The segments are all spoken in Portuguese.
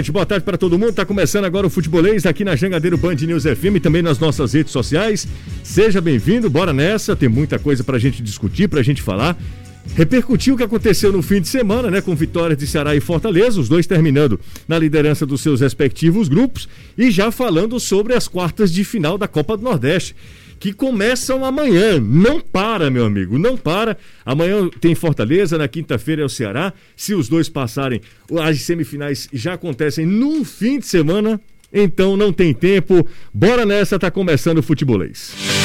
gente? Boa tarde para todo mundo. Tá começando agora o Futebolês aqui na Jangadeiro Band News FM e também nas nossas redes sociais. Seja bem-vindo, bora nessa. Tem muita coisa pra gente discutir, pra gente falar. Repercutiu o que aconteceu no fim de semana, né? Com vitórias de Ceará e Fortaleza, os dois terminando na liderança dos seus respectivos grupos e já falando sobre as quartas de final da Copa do Nordeste que começam amanhã. Não para, meu amigo, não para. Amanhã tem Fortaleza, na quinta-feira é o Ceará. Se os dois passarem, as semifinais já acontecem num fim de semana, então não tem tempo. Bora nessa, tá começando o futebolês.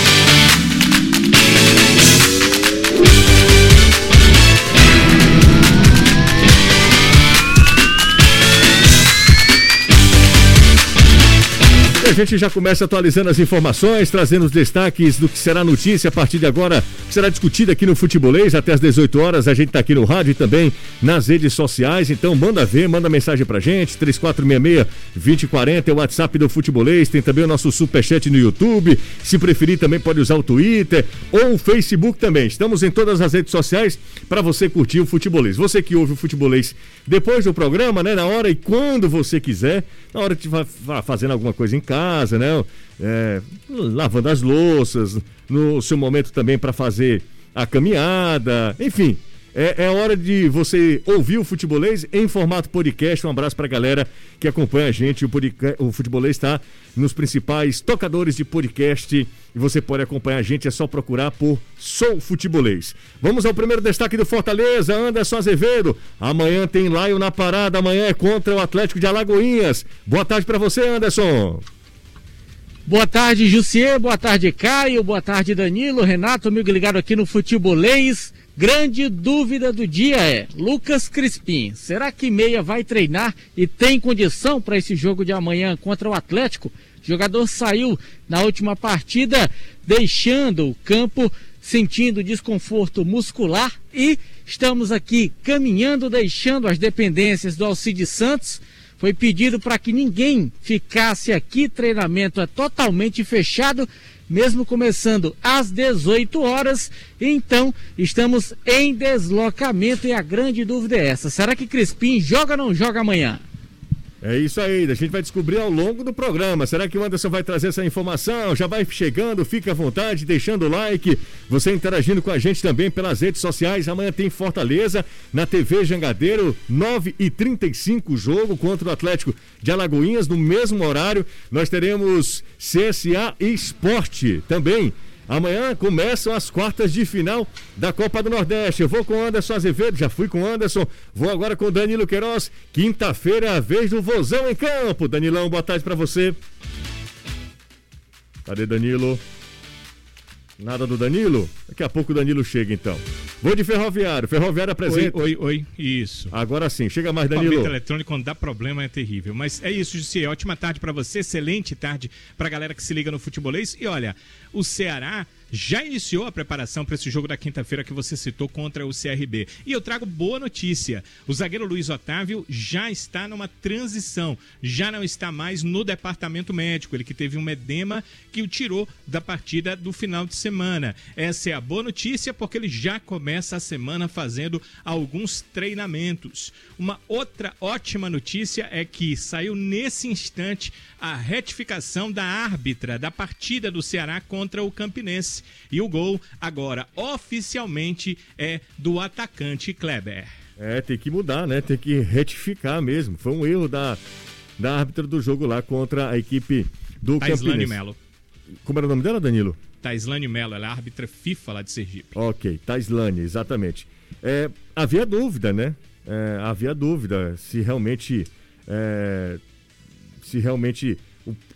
E a gente já começa atualizando as informações, trazendo os destaques do que será notícia a partir de agora, que será discutido aqui no Futebolês até as 18 horas. A gente está aqui no rádio e também nas redes sociais. Então manda ver, manda mensagem pra gente. 3466-2040 é o WhatsApp do Futebolês. Tem também o nosso superchat no YouTube. Se preferir, também pode usar o Twitter ou o Facebook também. Estamos em todas as redes sociais para você curtir o Futebolês. Você que ouve o Futebolês depois do programa, né? Na hora e quando você quiser, na hora que estiver fazendo alguma coisa em casa casa, né? É, lavando as louças, no seu momento também para fazer a caminhada, enfim. É, é, hora de você ouvir o Futebolês em formato podcast. Um abraço para a galera que acompanha a gente. O, podcast, o Futebolês está nos principais tocadores de podcast e você pode acompanhar a gente. É só procurar por Sou Futebolês. Vamos ao primeiro destaque do Fortaleza, Anderson Azevedo. Amanhã tem Lion na parada. Amanhã é contra o Atlético de Alagoinhas. Boa tarde para você, Anderson. Boa tarde, Jussier. Boa tarde, Caio. Boa tarde, Danilo. Renato, amigo ligado aqui no Futebolês. Grande dúvida do dia é: Lucas Crispim, será que Meia vai treinar e tem condição para esse jogo de amanhã contra o Atlético? O jogador saiu na última partida deixando o campo sentindo desconforto muscular e estamos aqui caminhando, deixando as dependências do Alcide Santos foi pedido para que ninguém ficasse aqui. Treinamento é totalmente fechado, mesmo começando às 18 horas. Então, estamos em deslocamento e a grande dúvida é essa: será que Crispim joga ou não joga amanhã? É isso aí, a gente vai descobrir ao longo do programa. Será que o Anderson vai trazer essa informação? Já vai chegando, fique à vontade, deixando o like, você interagindo com a gente também pelas redes sociais. Amanhã tem Fortaleza na TV Jangadeiro, 9 e 35 jogo contra o Atlético de Alagoinhas, no mesmo horário. Nós teremos CSA Esporte também Amanhã começam as quartas de final da Copa do Nordeste. Eu vou com Anderson Azevedo, já fui com Anderson, vou agora com Danilo Queiroz. Quinta-feira é a vez do Vozão em campo. Danilão, boa tarde para você. Cadê Danilo? Nada do Danilo? Daqui a pouco o Danilo chega então. Vou de Ferroviário. Ferroviário apresenta. Oi, oi, oi. Isso. Agora sim, chega mais Danilo. Papel eletrônico quando dá problema é terrível. Mas é isso, Jussi. Ótima tarde para você, excelente tarde pra galera que se liga no futebolês. E olha, o Ceará já iniciou a preparação para esse jogo da quinta-feira que você citou contra o CRB. E eu trago boa notícia: o zagueiro Luiz Otávio já está numa transição, já não está mais no departamento médico. Ele que teve um edema que o tirou da partida do final de semana. Essa é a boa notícia porque ele já começa a semana fazendo alguns treinamentos. Uma outra ótima notícia é que saiu nesse instante a retificação da árbitra da partida do Ceará contra o Campinense. E o gol agora oficialmente é do atacante Kleber. É, tem que mudar, né? Tem que retificar mesmo. Foi um erro da, da árbitra do jogo lá contra a equipe do Taislane Campinense. Melo. Como era o nome dela, Danilo? Taislane Melo, ela é árbitra FIFA lá de Sergipe. Ok, Taislane, exatamente. É, havia dúvida, né? É, havia dúvida se realmente é, se realmente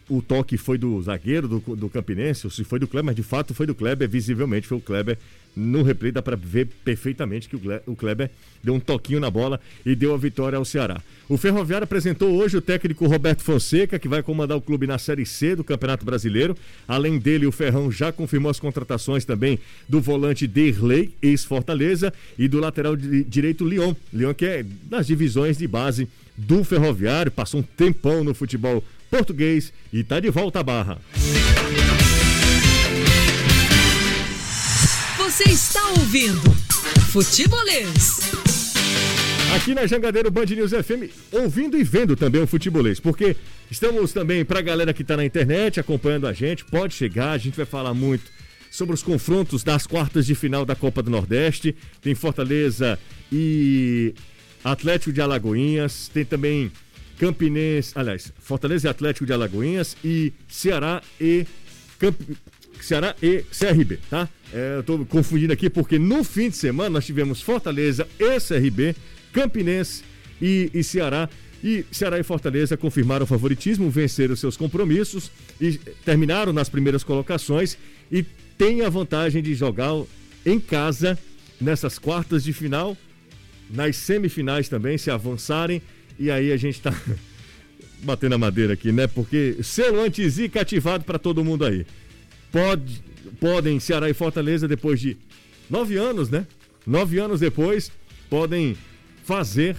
o, toque foi do zagueiro do, do Campinense, ou se foi do Kleber, mas de fato foi do Kleber, visivelmente foi o Kleber. No replay dá para ver perfeitamente que o Kleber deu um toquinho na bola e deu a vitória ao Ceará. O Ferroviário apresentou hoje o técnico Roberto Fonseca, que vai comandar o clube na Série C do Campeonato Brasileiro. Além dele, o Ferrão já confirmou as contratações também do volante Derley, ex-Fortaleza, e do lateral direito Leon. Leon que é das divisões de base do Ferroviário, passou um tempão no futebol português e está de volta à barra. Você está ouvindo Futebolês. aqui na Jangadeiro Band News FM, ouvindo e vendo também o futebolês, porque estamos também para a galera que está na internet acompanhando a gente, pode chegar, a gente vai falar muito sobre os confrontos das quartas de final da Copa do Nordeste. Tem Fortaleza e Atlético de Alagoinhas, tem também Campinense, aliás, Fortaleza e Atlético de Alagoinhas e Ceará e Camp... Ceará e CRB, tá? É, eu tô confundindo aqui porque no fim de semana nós tivemos Fortaleza e CRB, Campinense e, e Ceará. E Ceará e Fortaleza confirmaram o favoritismo, venceram seus compromissos e terminaram nas primeiras colocações e têm a vantagem de jogar em casa nessas quartas de final, nas semifinais também, se avançarem. E aí a gente tá batendo a madeira aqui, né? Porque selo anti-zica ativado para todo mundo aí. Pode, podem, Ceará e Fortaleza, depois de nove anos, né? Nove anos depois, podem fazer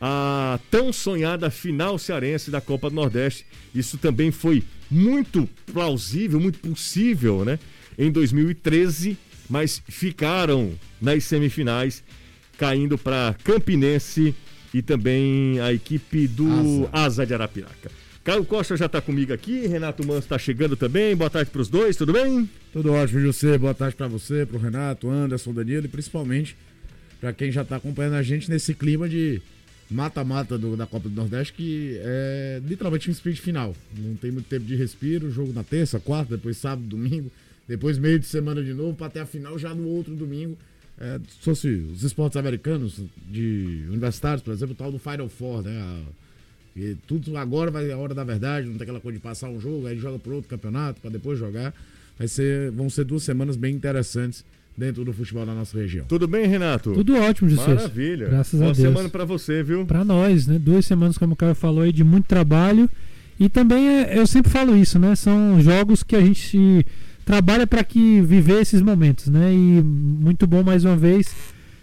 a tão sonhada final cearense da Copa do Nordeste. Isso também foi muito plausível, muito possível, né? Em 2013, mas ficaram nas semifinais, caindo para Campinense e também a equipe do Asa, Asa de Arapiraca. Caio Costa já está comigo aqui, Renato Manso está chegando também. Boa tarde para os dois, tudo bem? Tudo ótimo, José. Boa tarde para você, para o Renato, Anderson, Danilo e principalmente para quem já está acompanhando a gente nesse clima de mata-mata da Copa do Nordeste, que é literalmente um sprint final. Não tem muito tempo de respiro, jogo na terça, quarta, depois sábado, domingo, depois meio de semana de novo, para ter a final já no outro domingo. É, se fosse os esportes americanos, de universitários, por exemplo, o tal do Final Four, né? A, e tudo agora vai a hora da verdade, não tem aquela coisa de passar um jogo, aí joga para outro campeonato, para depois jogar. Vai ser, vão ser duas semanas bem interessantes dentro do futebol da nossa região. Tudo bem, Renato? Tudo ótimo, José. Maravilha. Graças Boa a Deus. semana para você, viu? Para nós, né? Duas semanas, como o cara falou aí, de muito trabalho. E também, é, eu sempre falo isso, né? São jogos que a gente trabalha para que viver esses momentos, né? E muito bom mais uma vez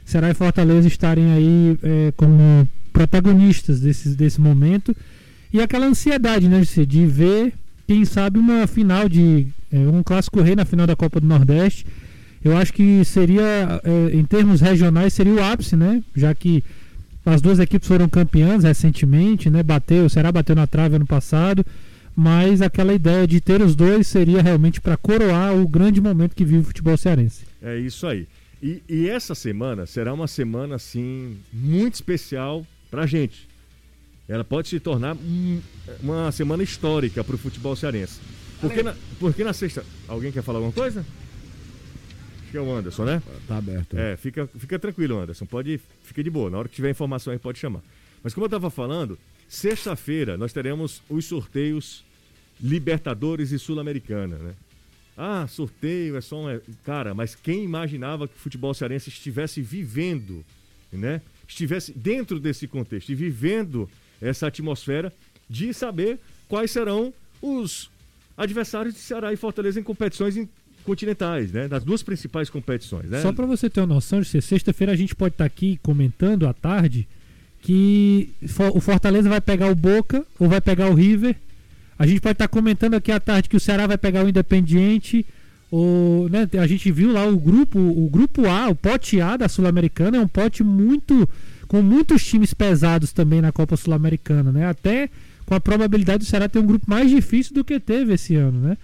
Será e Fortaleza estarem aí é, como protagonistas desse, desse momento e aquela ansiedade, né, de ver quem sabe uma final de é, um clássico rei na final da Copa do Nordeste. Eu acho que seria, é, em termos regionais, seria o ápice, né? Já que as duas equipes foram campeãs recentemente, né? Bateu, o Ceará bateu na trave ano passado mas aquela ideia de ter os dois seria realmente para coroar o grande momento que vive o futebol cearense. É isso aí. E, e essa semana será uma semana assim muito especial para a gente. Ela pode se tornar uma semana histórica para o futebol cearense. Porque na, porque na sexta. Alguém quer falar alguma coisa? Acho que é o Anderson, né? Tá aberto. É, fica, fica tranquilo, Anderson. Pode, fica de boa. Na hora que tiver informação aí, pode chamar. Mas como eu estava falando, Sexta-feira nós teremos os sorteios Libertadores e Sul-Americana, né? Ah, sorteio é só um. Cara, mas quem imaginava que o futebol cearense estivesse vivendo, né? Estivesse dentro desse contexto e vivendo essa atmosfera de saber quais serão os adversários de Ceará e Fortaleza em competições continentais, né? Das duas principais competições, né? Só para você ter uma noção, sexta-feira a gente pode estar tá aqui comentando à tarde que o Fortaleza vai pegar o Boca ou vai pegar o River. A gente pode estar tá comentando aqui à tarde que o Ceará vai pegar o Independiente. Né, a gente viu lá o grupo, o grupo A, o pote A da Sul-Americana é um pote muito com muitos times pesados também na Copa Sul-Americana, né? Até com a probabilidade do Ceará ter um grupo mais difícil do que teve esse ano, né?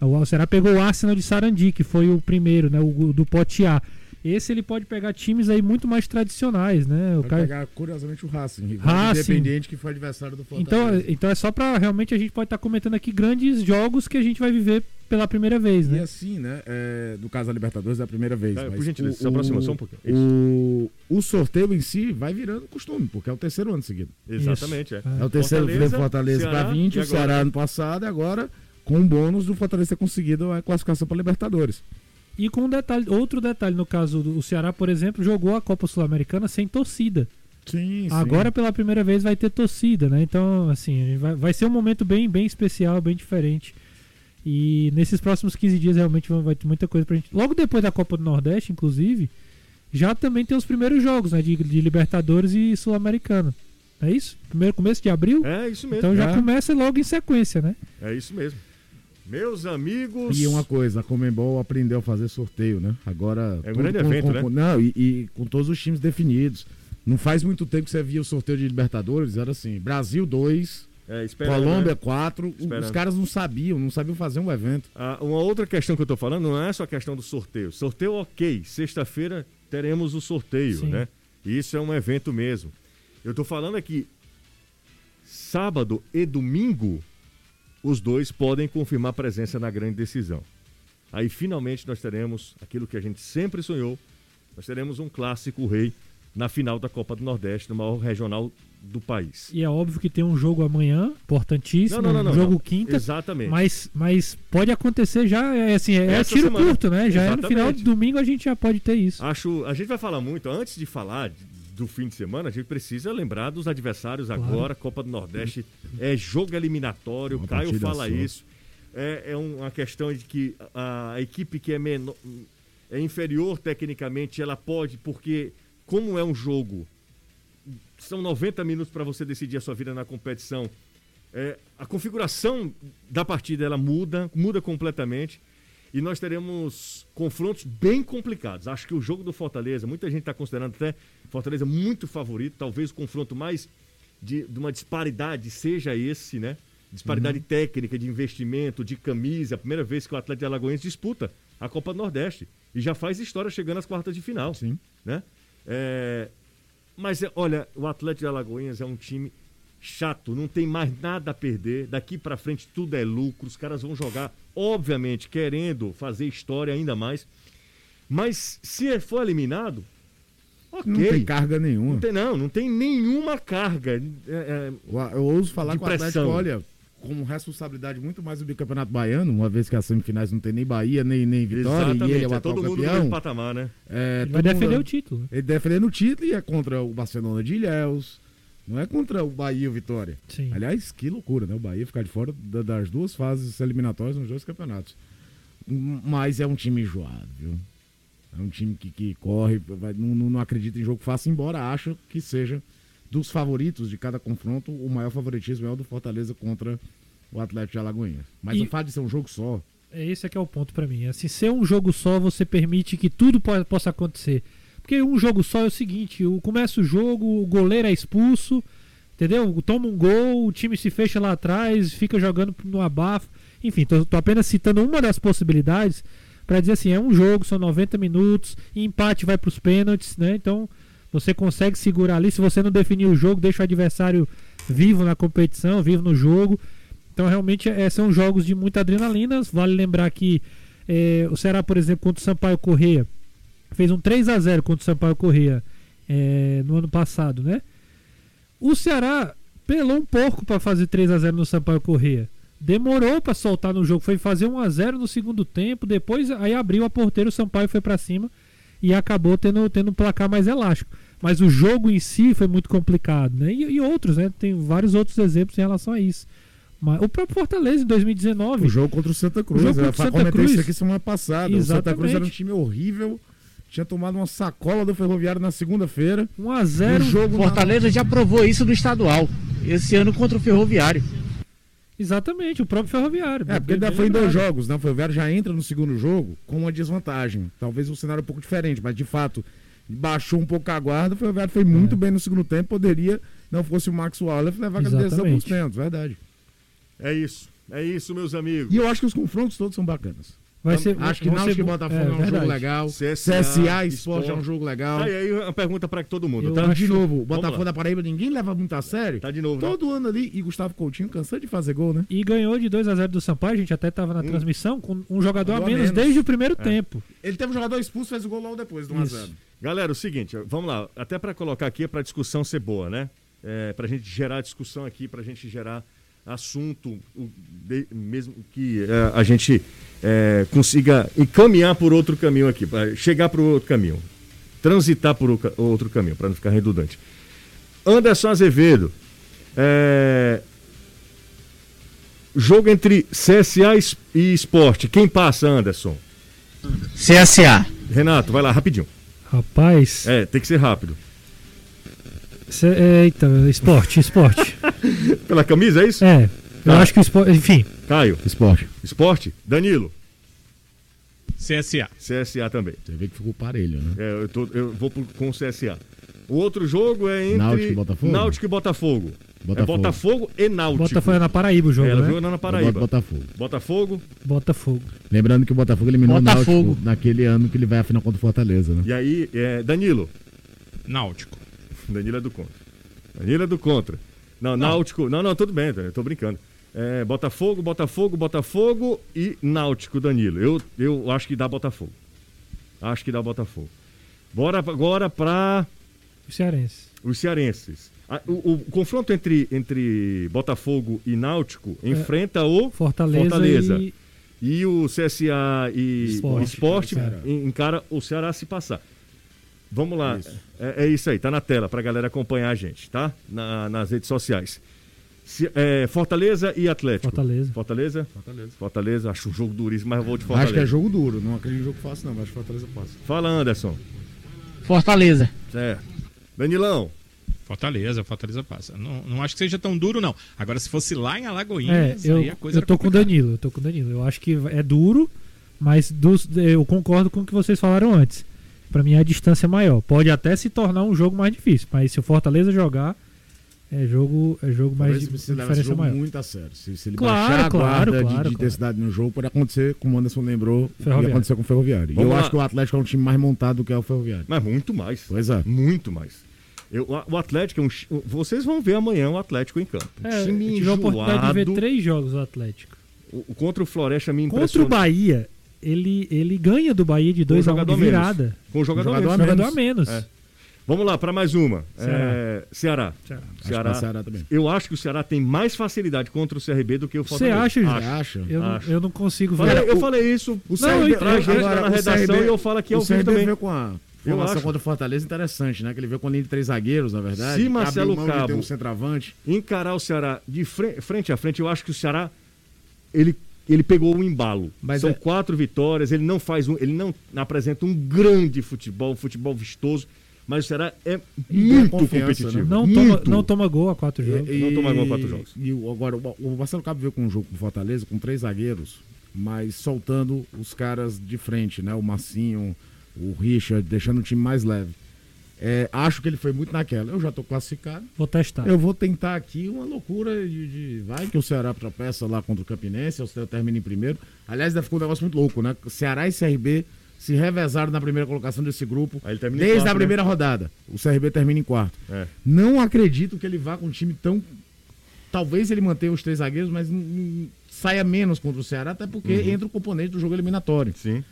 O Ceará pegou o Arsenal de Sarandi, que foi o primeiro, né, o do pote A. Esse ele pode pegar times aí muito mais tradicionais, né? O cara... pegar, curiosamente, o Racing, Racing. independente que foi adversário do Fortaleza. Então, então é só para realmente a gente pode estar tá comentando aqui grandes jogos que a gente vai viver pela primeira vez, né? E assim, né? É, no caso da Libertadores é a primeira vez. É, por gentileza, se aproxima só um pouquinho. O, o sorteio em si vai virando costume, porque é o terceiro ano seguido. Exatamente, é. É o terceiro Fortaleza, Fortaleza para 20, o Ceará ano passado e agora com o bônus do Fortaleza ter conseguido a classificação para Libertadores. E com um detalhe, outro detalhe, no caso do Ceará, por exemplo, jogou a Copa Sul-Americana sem torcida. Sim, Agora, pela primeira vez, vai ter torcida, né? Então, assim, vai, vai ser um momento bem, bem especial, bem diferente. E nesses próximos 15 dias, realmente, vai ter muita coisa pra gente. Logo depois da Copa do Nordeste, inclusive, já também tem os primeiros jogos, né? De, de Libertadores e Sul-Americana. É isso? Primeiro começo de abril? É isso mesmo. Então já é. começa logo em sequência, né? É isso mesmo. Meus amigos. E uma coisa, a Comembol aprendeu a fazer sorteio, né? Agora. É um grande com, evento, com, né? Não, e, e, com todos os times definidos. Não faz muito tempo que você via o sorteio de Libertadores, era assim, Brasil 2, É, Colômbia né? 4, Esperando. os caras não sabiam, não sabiam fazer um evento. Ah, uma outra questão que eu tô falando não é só a questão do sorteio. Sorteio, ok. Sexta-feira teremos o sorteio, Sim. né? Isso é um evento mesmo. Eu tô falando aqui, sábado e domingo, os dois podem confirmar presença na grande decisão. Aí finalmente nós teremos aquilo que a gente sempre sonhou. Nós teremos um clássico rei na final da Copa do Nordeste, no maior regional do país. E é óbvio que tem um jogo amanhã, importantíssimo, Não, não, não, um não, jogo quinta. Exatamente. Mas, mas pode acontecer já, é assim, é Essa tiro semana. curto, né? Já é no Exatamente. final de domingo a gente já pode ter isso. Acho, a gente vai falar muito, antes de falar de- do fim de semana, a gente precisa lembrar dos adversários agora, Copa do Nordeste, é jogo eliminatório, Uma Caio fala só. isso. É, é uma questão de que a, a equipe que é menor, é inferior tecnicamente, ela pode, porque como é um jogo, são 90 minutos para você decidir a sua vida na competição. É, a configuração da partida ela muda, muda completamente. E nós teremos confrontos bem complicados. Acho que o jogo do Fortaleza, muita gente está considerando até Fortaleza muito favorito. Talvez o confronto mais de, de uma disparidade seja esse, né? Disparidade técnica, de investimento, de camisa. A primeira vez que o Atlético de Alagoas disputa a Copa do Nordeste. E já faz história chegando às quartas de final. Sim. Né? É, Mas, é, olha, o Atlético de Alagoinhas é um time chato, não tem mais nada a perder. Daqui pra frente tudo é lucro. Os caras vão jogar, obviamente, querendo fazer história ainda mais. Mas se for eliminado, ok. Não tem carga nenhuma. Não tem, não, não tem nenhuma carga. É, é, Eu, ouso falar que o Atlético, olha, como responsabilidade muito mais do bicampeonato baiano, uma vez que as semifinais não tem nem Bahia, nem, nem Vitória, e ele é o é todo mundo no campeão. mesmo patamar, né? É, Ele vai todo mundo- defender o título. né? Ele defendendo o título e é contra o Barcelona de Ilhéus. Não é contra o Bahia e o Vitória. Sim. Aliás, que loucura, né? O Bahia ficar de fora da- das duas fases eliminatórias nos dois campeonatos. Mas é um time enjoado, viu? É um time que, que corre, vai- não, não- acredita em jogo fácil, embora acho que seja dos favoritos de cada confronto, o maior favoritismo é o do Fortaleza contra o Atlético de Alagoinhas. Mas E- o fato de ser um jogo só, É esse é que é o ponto pra mim. Assim, ser um jogo só, você permite que tudo po- possa acontecer. Porque um jogo só é o seguinte: o, começa o jogo, o goleiro é expulso, entendeu? Toma um gol, o time se fecha lá atrás, fica jogando no abafo. Enfim, tô, tô apenas citando uma das possibilidades pra dizer assim: é um jogo, são 90 minutos, empate vai pros pênaltis, né? Então você consegue segurar ali. Se você não definir o jogo, deixa o adversário vivo na competição, vivo no jogo. Então, realmente, é, são jogos de muita adrenalina. Vale lembrar que é, o Ceará, por exemplo, contra o Sampaio Correia, fez um 3 a 0 contra o Sampaio Correia é, no ano passado, né? O Ceará pelou um pouco para fazer 3 a 0 no Sampaio Correia. Demorou para soltar no jogo, foi fazer 1 a 0 no segundo tempo, depois aí abriu a porteira, o Sampaio foi para cima e acabou tendo, tendo um placar mais elástico. Mas o jogo em si foi muito complicado, né? E, e outros, né? Tem vários outros exemplos em relação a isso. Mas, o próprio Fortaleza em 2019. o jogo contra o Santa Cruz. O jogo eu contra o Santa Cruz. isso aqui semana passada. O Santa Cruz era um Exatamente. time horrível. Tinha tomado uma sacola do Ferroviário na segunda-feira. 1 a 0 No jogo Fortaleza já provou isso no estadual. Esse ano contra o Ferroviário. Exatamente, o próprio Ferroviário. É, porque ainda foi em dois jogos, né? O Ferroviário já entra no segundo jogo com uma desvantagem. Talvez um cenário um pouco diferente, mas de fato baixou um pouco a guarda. O Ferroviário foi muito É. bem no segundo tempo. Poderia, não fosse o Max Wallace, levar aquela decisão por pênaltis, verdade. É isso. É isso, meus amigos. E eu acho que os confrontos todos são bacanas. Vai ser, acho que Náutico ser e bo- Botafogo é, um verdade. jogo legal. CSA, CSA, Esporte Sport. é um jogo legal. E aí uma pergunta pra todo mundo, Eu tá? Então, de novo, o Botafogo da Paraíba ninguém leva muito a sério. Tá de novo, né? Todo ano ali, e Gustavo Coutinho cansando de fazer gol, né? E ganhou de 2 a 0 do Sampaio, a gente até estava na Hum. transmissão, com um jogador a a menos, menos. desde o primeiro É. tempo. Ele teve um jogador expulso, fez o gol logo depois do 1 a Isso. 0 Galera, o seguinte, vamos lá. Até pra colocar aqui, pra discussão ser boa, né? É, pra gente gerar discussão aqui, pra gente gerar assunto, mesmo que é, a gente é, consiga encaminhar por outro caminho aqui, pra chegar por outro caminho, transitar por outro caminho, pra não ficar redundante. Anderson Azevedo, é, jogo entre CSA e Esporte, quem passa, Anderson? CSA. Renato, vai lá, rapidinho. Rapaz, É, tem que ser rápido. cê- eita, esporte, esporte. Pela camisa, é isso? é, eu Tá. acho que o esporte, enfim, Caio, Esporte. esporte? Danilo, CSA. CSA também. Você vê que ficou parelho, né? É, eu, tô- eu vou pro- com o CSA. O outro jogo é entre Náutico e Botafogo? Náutico e Botafogo. É Botafogo. Botafogo e Náutico. Botafogo é na Paraíba o jogo, É, ela né? jogou na Eu boto Paraíba. Botafogo. Botafogo. Botafogo. Lembrando que o Botafogo eliminou Botafogo. o Náutico naquele ano que ele vai à final contra o Fortaleza, né? E aí, é, Danilo. Náutico. Danilo é do contra. Danilo é do contra. Não, Náutico. Não, não, tudo bem, eu tô brincando. É, Botafogo, Botafogo, Botafogo e Náutico, Danilo. Eu, eu acho que dá Botafogo. Acho que dá Botafogo. Bora agora para O Cearense. os cearenses. Ah, O, o confronto entre, entre Botafogo e Náutico enfrenta o Fortaleza, Fortaleza. e E o CSA e Esporte. o Esporte encara o Ceará se passar. Vamos lá. Isso. É, é isso aí, tá na tela pra galera acompanhar a gente, tá? Na- nas redes sociais. Se- é, Fortaleza e Atlético. Fortaleza. Fortaleza? Fortaleza. Fortaleza, acho um jogo duríssimo, mas eu vou de Fortaleza. Acho que é jogo duro, não acredito em jogo fácil não, mas acho que Fortaleza passa. Fala, Anderson. Fortaleza. Certo. Danilão. Fortaleza, Fortaleza passa. Não, não acho que seja tão duro, não. Agora, se fosse lá em É, Alagoinhas, eu, aí a coisa eu tô com o. Danilo, eu tô com o Danilo. Eu acho que é duro, mas dos- eu concordo com o que vocês falaram antes. Pra mim a distância é maior. Pode até se tornar um jogo mais difícil, mas se o Fortaleza jogar, é jogo, é jogo mais de esse diferença jogo maior. muito a sério. Se, se ele Claro, baixar a claro, guarda de- claro, de, claro. intensidade no jogo, pode acontecer, como o Anderson lembrou, Ferroviário. ia acontecer com o Ferroviário. E Vamos eu lá. acho que o Atlético é um time mais montado do que é o Ferroviário. Mas muito mais. Pois é. Muito mais. Eu- o Atlético é um. Vocês vão ver amanhã o Atlético em campo. É, eu time tive a oportunidade de ver três jogos do Atlético. O- o- Contra o Floresta me Contra o impressionou. Bahia, ele, ele ganha do Bahia de 2 a 1 jogador de menos. virada. Com o jogador, Jogador a Jogador a menos. menos. É. Vamos lá, para mais uma. Ceará. É, Ceará. Ceará. Acho Ceará. vai Ceará também. Eu acho que o Ceará tem mais facilidade contra o CRB do que o Você Fortaleza. acha, Júlio? Você acha? Eu, não- Acho. eu não consigo Falei- ver. eu falei isso O Não, eu CRB, entendo. gente agora, na o redação CRB e eu falo aqui ao o vivo CRB também. veio com a Eu formação acho. contra o Fortaleza interessante, né? Que ele veio com linha de três zagueiros, na verdade. Se Marcelo Cabo- um centroavante. encarar o Ceará de fre- frente a frente, eu acho que o Ceará ele, ele pegou um embalo. Mas São é- quatro vitórias, ele não faz um, ele não apresenta um grande futebol, um futebol vistoso, mas o Ceará é muito confiança, competitivo. né? Não toma, muito. não toma gol a quatro jogos. E- Não toma gol quatro jogos. E o- agora, o o Marcelo Cabo veio com um jogo com o Fortaleza, com três zagueiros, mas soltando os caras de frente, né? O Massinho, o Richard, deixando o time mais leve. É, acho que ele foi muito naquela. Eu já tô classificado. Vou testar. Eu vou tentar aqui uma loucura de, de- Vai que o Ceará tropeça lá contra o Campinense, o Ceará termina em primeiro. Aliás, ainda ficou um negócio muito louco, né? Ceará e CRB se revezaram na primeira colocação desse grupo. Aí ele termina em desde quarto, a né? primeira rodada. O CRB termina em quarto. É. Não acredito que ele vá com um time tão. Talvez ele mantenha os três zagueiros, mas saia menos contra o Ceará, até porque Uhum. entra o componente do jogo eliminatório. Sim.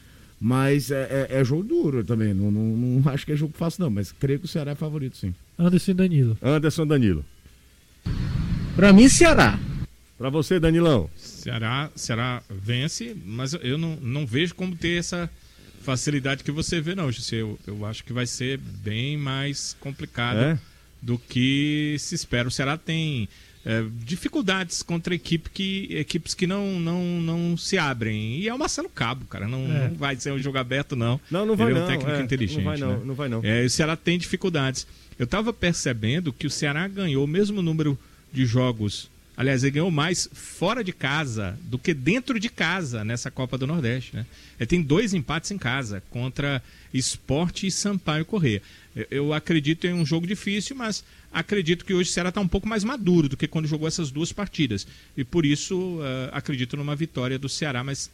Mas é, é- é jogo duro também. Não, não- não acho que é jogo fácil, não. Mas creio que o Ceará é favorito, sim. Anderson e Danilo. Anderson Danilo. Pra mim, Ceará. Pra você, Danilão. Ceará, Ceará vence, mas eu- eu não, não vejo como ter essa facilidade que você vê, não, José. Eu, eu acho que vai ser bem mais complicado É? do que se espera. O Ceará tem é, dificuldades contra equipe que, equipes que não, não, não se abrem. E é o Marcelo Cabo, cara. Não, É. não vai ser um jogo aberto, não. Não, não vai Ele é não. um técnico é, inteligente. Não vai não, né? não vai não. É, o Ceará tem dificuldades. Eu estava percebendo que o Ceará ganhou o mesmo número de jogos. Aliás, ele ganhou mais fora de casa do que dentro de casa nessa Copa do Nordeste. Né? Ele tem dois empates em casa contra Esporte e Sampaio Corrêa. Eu, acredito em um jogo difícil, mas acredito que hoje o Ceará está um pouco mais maduro do que quando jogou essas duas partidas. E por isso eh, acredito numa vitória do Ceará, mas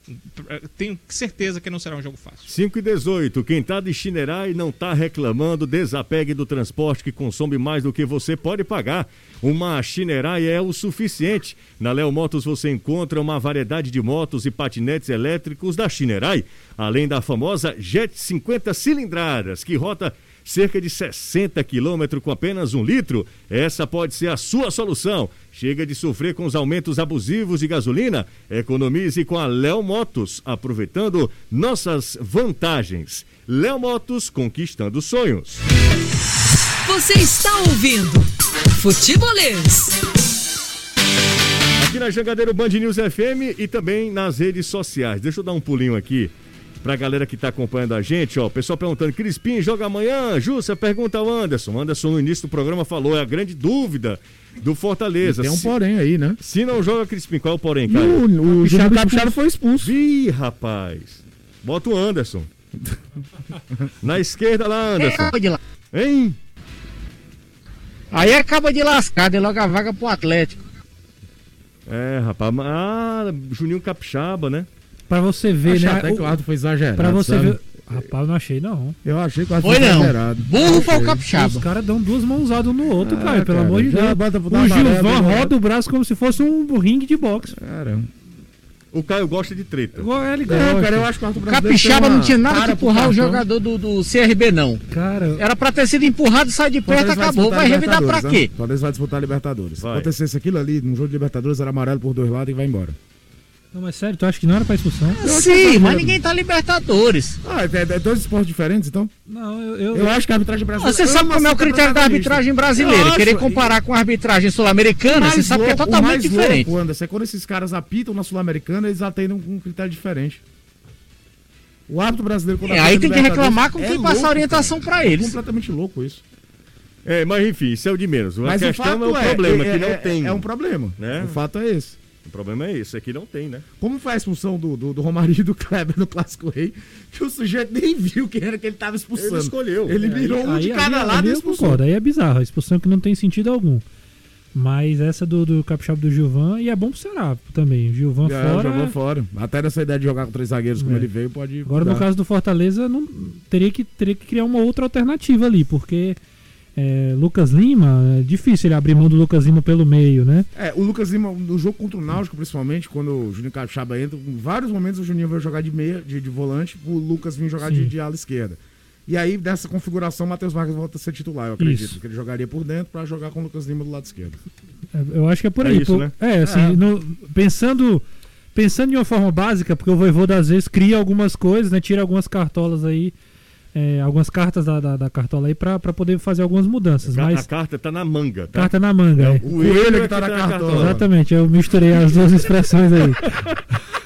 eh, tenho certeza que não será um jogo fácil. 5 e 18. Quem tá de Chinerai não tá reclamando, desapegue do transporte que consome mais do que você pode pagar. Uma Chinerai é o suficiente. Na Léo Motos você encontra uma variedade de motos e patinetes elétricos da Chinerai, além da famosa Jet 50 cilindradas, que rota cerca de 60 quilômetros com apenas um litro. Essa pode ser a sua solução. Chega de sofrer com os aumentos abusivos de gasolina. Economize com a Léo Motos, aproveitando nossas vantagens. Léo Motos conquistando sonhos. Você está ouvindo Futebolês. Aqui na Jangadeiro Band News FM e também nas redes sociais. Deixa eu dar um pulinho aqui pra galera que tá acompanhando a gente, ó. O pessoal perguntando: Crispim joga amanhã? Jussa, pergunta ao Anderson. Anderson no início do programa falou, é a grande dúvida do Fortaleza. Tem um se, porém aí, né? se não joga Crispim, qual é o porém, E cara? o, o Júnior Capixaba Capixaba foi expulso. Ih, rapaz. Bota o Anderson. Na esquerda lá, Anderson. Hein? Aí acaba de lascar, deu logo a vaga pro Atlético. É, rapaz. Ah, Juninho Capixaba, né? Pra você ver, Achei né? até que o árbitro foi exagerado. Pra você sabe? ver. Rapaz, não achei não. Eu achei que o árbitro Foi foi não. exagerado. Burro foi o Os Capixaba. caras dão duas mãozadas um no outro, Ah, cara, pelo cara, amor de Deus. bota O Gilvan né? roda o braço como se fosse um ringue de boxe. Caramba. O Caio gosta de treta. Ele Não, gosta. cara, eu acho que o brasileiro Capixaba não tinha nada que empurrar o jogador do, do CRB, não. Cara, Era pra ter sido empurrado, sai de perto, vai acabou. disputar Vai revidar pra Libertadores, quê? né? Fortaleza vai disputar a Libertadores. Se Vai. acontecesse aquilo ali, no jogo de Libertadores, era amarelo por dois lados e vai embora. Não, mas sério, tu acha que não era pra expulsão? Sim, mas ninguém tá Libertadores. Ah, é, é dois esportes diferentes, então? Não, eu. eu- Eu acho que a arbitragem brasileira... Você sabe como é o critério da arbitragem brasileira. Querer comparar com a arbitragem sul-americana, você sabe que é o totalmente mais diferente. Louco, Anderson, é quando esses caras apitam na Sul-Americana, eles atendem com um critério diferente. O árbitro brasileiro, quando É, aí tem que reclamar com é quem louco, passa a orientação cara. pra É eles. completamente louco isso. É, mas enfim, isso é o de menos. A Mas o questão fato é o é, problema, é, que não é- tem. É um problema. Né? O fato é esse. O problema é esse, aqui não tem, né? Como foi a expulsão do, do, do Romário e do Kleber no Clássico Rei, que o sujeito nem viu quem era que ele tava expulsando. Ele escolheu. Ele virou um de cada lado e eu expulsou. concordo, aí é bizarro, a expulsão que não tem sentido algum. Mas essa do, do Capixaba do Gilvan, e é bom pro Ceará também. O Gilvan É, fora. jogou fora. Até nessa ideia de jogar com três zagueiros como É. ele veio, pode. Agora, no caso do Fortaleza, não, teria, que, teria que criar uma outra alternativa ali, porque é, Lucas Lima, é difícil ele abrir mão do Lucas Lima pelo meio, né? É, o Lucas Lima, no jogo contra o Náutico, principalmente, quando o Juninho Capixaba entra, em vários momentos o Juninho veio jogar de meia, de, de volante, o Lucas vinha jogar de, de ala esquerda. E aí, dessa configuração, o Matheus Vargas volta a ser titular, eu acredito. Isso. Que ele jogaria por dentro pra jogar com o Lucas Lima do lado esquerdo. É, Eu acho que é por É aí. isso, por- né? É, assim, É. no- pensando, pensando de uma forma básica, porque o Voivoda às vezes cria algumas coisas, né? Tira algumas cartolas aí, é, algumas cartas da, da, da cartola aí pra, pra poder fazer algumas mudanças. A, mas a carta tá na manga, tá? carta na manga, é. O coelho é que tá na cartola. Exatamente, eu misturei as duas expressões aí.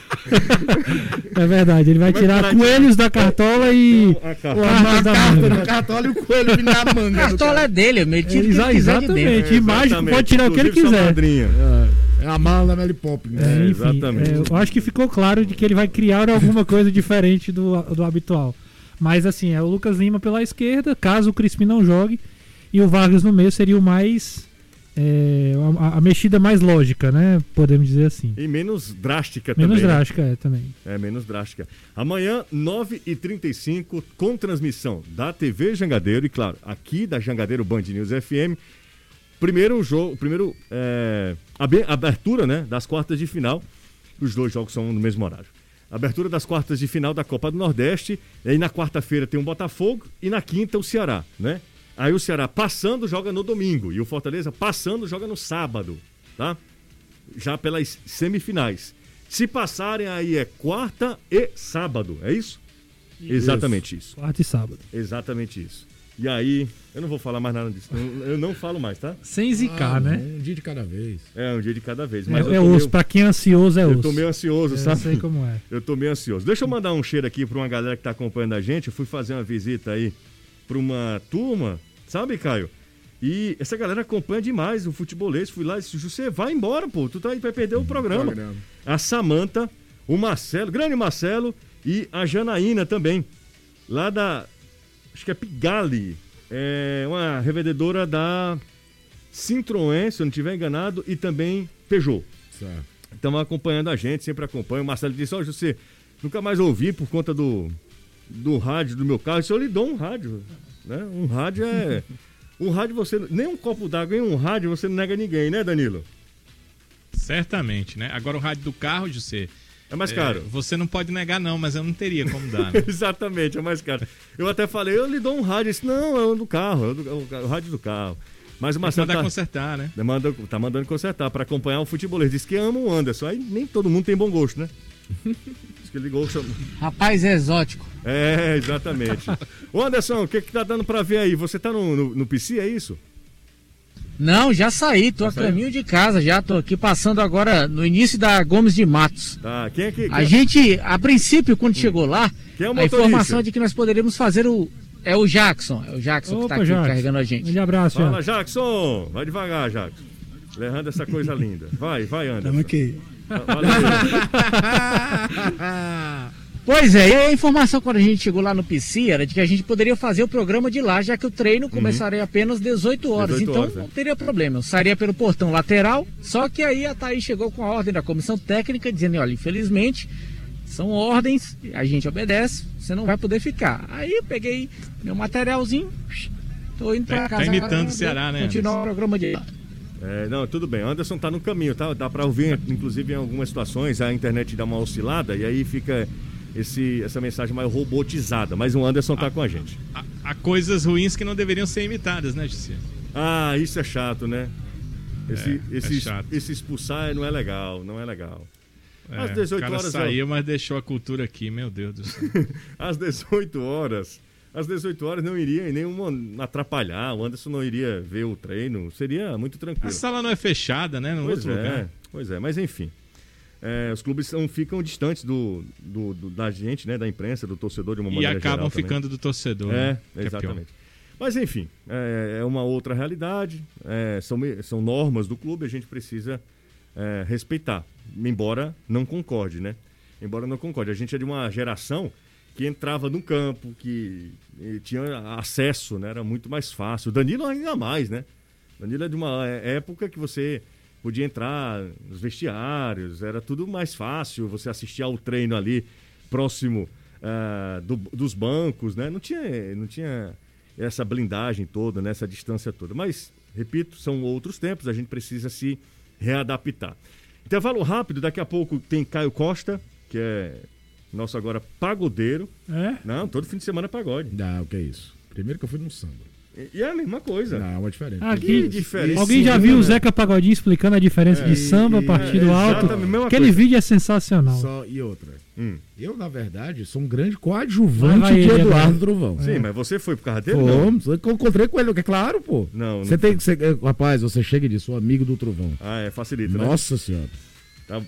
é verdade, ele vai Como é tirar vai coelhos da cartola e. A carta. Pô, Cartas a da carta manga. cartola e o coelho na manga. A cartola é dele, ele tira o que Exa- de exatamente, e mágico pode tirar o que ele Inclusive quiser. madrinha. É a mala da Mary Poppins. É, É, enfim, exatamente. é, eu acho que ficou claro de que ele vai criar alguma coisa diferente do, do habitual. Mas assim, é o Lucas Lima pela esquerda, caso o Crispim não jogue, e o Vargas no meio seria o mais. é, a, a mexida mais lógica, né? Podemos dizer assim. E menos drástica Menos também. né? drástica, é também. É, menos drástica. Amanhã, 9h35, com transmissão da TV Jangadeiro e, claro, aqui da Jangadeiro Band News FM. Primeiro jogo, primeiro é, abe- abertura né, das quartas de final. Os dois jogos são no mesmo horário. Abertura das quartas de final da Copa do Nordeste. E aí na quarta-feira tem o Botafogo e na quinta o Ceará, né? Aí o Ceará passando joga no domingo e o Fortaleza passando joga no sábado, tá? Já pelas semifinais. Se passarem aí é quarta e sábado, é isso? Exatamente isso. Quarta e sábado. Exatamente isso. E aí, eu não vou falar mais nada disso. Eu não falo mais, tá? Sem zicar, Ah, né? Um dia de cada vez. É um dia de cada vez. É, Mas eu é tô osso. meio- Pra quem é ansioso, é Eu osso. tô meio ansioso, Eu sabe? sei como é. Eu tô meio ansioso. Deixa eu mandar um cheiro aqui pra uma galera que tá acompanhando a gente. Eu fui fazer uma visita aí pra uma turma, sabe, Caio? E essa galera acompanha demais o futebolês. Fui lá e disse, você vai embora, pô. Tu tá aí, vai perder o programa. Programa. A Samanta, o Marcelo, grande Marcelo e a Janaína também. Lá da. Acho que é Pigali. É uma revendedora da Citroën, se eu não estiver enganado, e também Peugeot estão acompanhando a gente, sempre acompanham. O Marcelo disse: Ó, você nunca mais ouvi por conta do, do rádio do meu carro. Disse, eu lhe dou um rádio. Né? Um rádio é. Um rádio você. Nem um copo d'água em um rádio você não nega ninguém, né, Danilo? Certamente, né? Agora o rádio do carro, José. É mais é, caro. você não pode negar, não, mas eu não teria como dar. né? Exatamente, é mais caro. Eu até falei, eu lhe dou um rádio. Ele disse, não, é o do carro, é o, do- é o- é rádio do carro. Mas o Marcelo mandar tá, consertar, né? manda, tá mandando consertar para acompanhar o futebolês. Diz que ama o Anderson. Aí nem todo mundo tem bom gosto, né? Diz que ele gosta. Rapaz é exótico. É, exatamente. Ô Anderson, o que que tá dando pra ver aí? Você tá no, no, no PC, é isso? Não, já saí, tô Já a saiu? caminho de casa, já tô aqui passando agora no início da Gomes de Matos. Tá, quem é que... A gente, a princípio, quando chegou lá, é a informação é de que nós poderíamos fazer o. É o Jackson, é o Jackson que tá aqui Jackson. carregando a gente. Um abraço, já. Fala, Jackson! Vai devagar, Jackson. Levando essa coisa linda. Vai, vai, Anderson. Estamos aqui. Valeu. Pois é, e a informação quando a gente chegou lá no PC era de que a gente poderia fazer o programa de lá, já que o treino começaria apenas 18 horas. 18 então horas, não teria problema. Eu sairia pelo portão lateral, só que aí a Thaís chegou com a ordem da comissão técnica dizendo, olha, infelizmente, são ordens, a gente obedece, você não vai poder ficar. Aí eu peguei meu materialzinho, tô indo pra Tá- tá casa. imitando agora, o Ceará, né, Continuar o programa de lá. É, não, tudo bem. Anderson tá no caminho, tá? Dá pra ouvir, inclusive, em algumas situações, a internet dá uma oscilada e aí fica esse, essa mensagem mais robotizada. Mas o Anderson tá com a gente. Há, há coisas ruins que não deveriam ser imitadas, né, Jussi? Ah, isso é chato, né? Esse, É, é esse, chato. esse expulsar não é legal, não é legal. Às É, 18 o cara horas, saiu, mas deixou a cultura aqui, meu Deus do céu. Às 18 horas. Às 18 horas não iria em nenhuma atrapalhar, o Anderson não iria ver o treino, seria muito A tranquilo. sala não é fechada, né? No Pois outro é, lugar. pois é, mas enfim. É, os clubes não ficam distantes do, do- do- da gente, né, da imprensa, do torcedor de uma E maneira acabam geral também. ficando do torcedor. É, né? Pior. exatamente. Mas enfim, é, é uma outra realidade, é, são, são normas do clube, a gente precisa é, respeitar, embora não concorde, né? Embora não concorde. A gente é de uma geração que entrava no campo, que tinha acesso, né? Era muito mais fácil. Danilo ainda mais, né? Danilo é de uma é- época que você podia entrar nos vestiários, era tudo mais fácil, você assistia ao treino ali próximo ah, do- dos bancos, né? Não tinha, não tinha essa blindagem toda, né? essa distância toda. Mas, repito, são outros tempos, a gente precisa se readaptar. Intervalo rápido, daqui a pouco tem Caio Costa, que é nosso agora pagodeiro. É? Não, todo fim de semana é pagode. Não, o que é isso? Primeiro que eu fui num samba. E é a mesma coisa. Não, é uma diferença. Aqui, Que diferença. Alguém já viu o né? Zeca Pagodinho explicando a diferença de samba, e- partido é, alto? Aquele coisa. vídeo é sensacional. Só, e outra. Hum. Eu, na verdade, sou um grande coadjuvante Vai, vai, de Eduardo. Trovão. Sim, mas você foi pro carro dele? Não. Fomos, eu encontrei com ele, é claro, pô. Não, não Você tem que ser. eh, Rapaz, você chega e diz, sou amigo do Trovão. Ah, é, facilita, né? Nossa senhora. Tá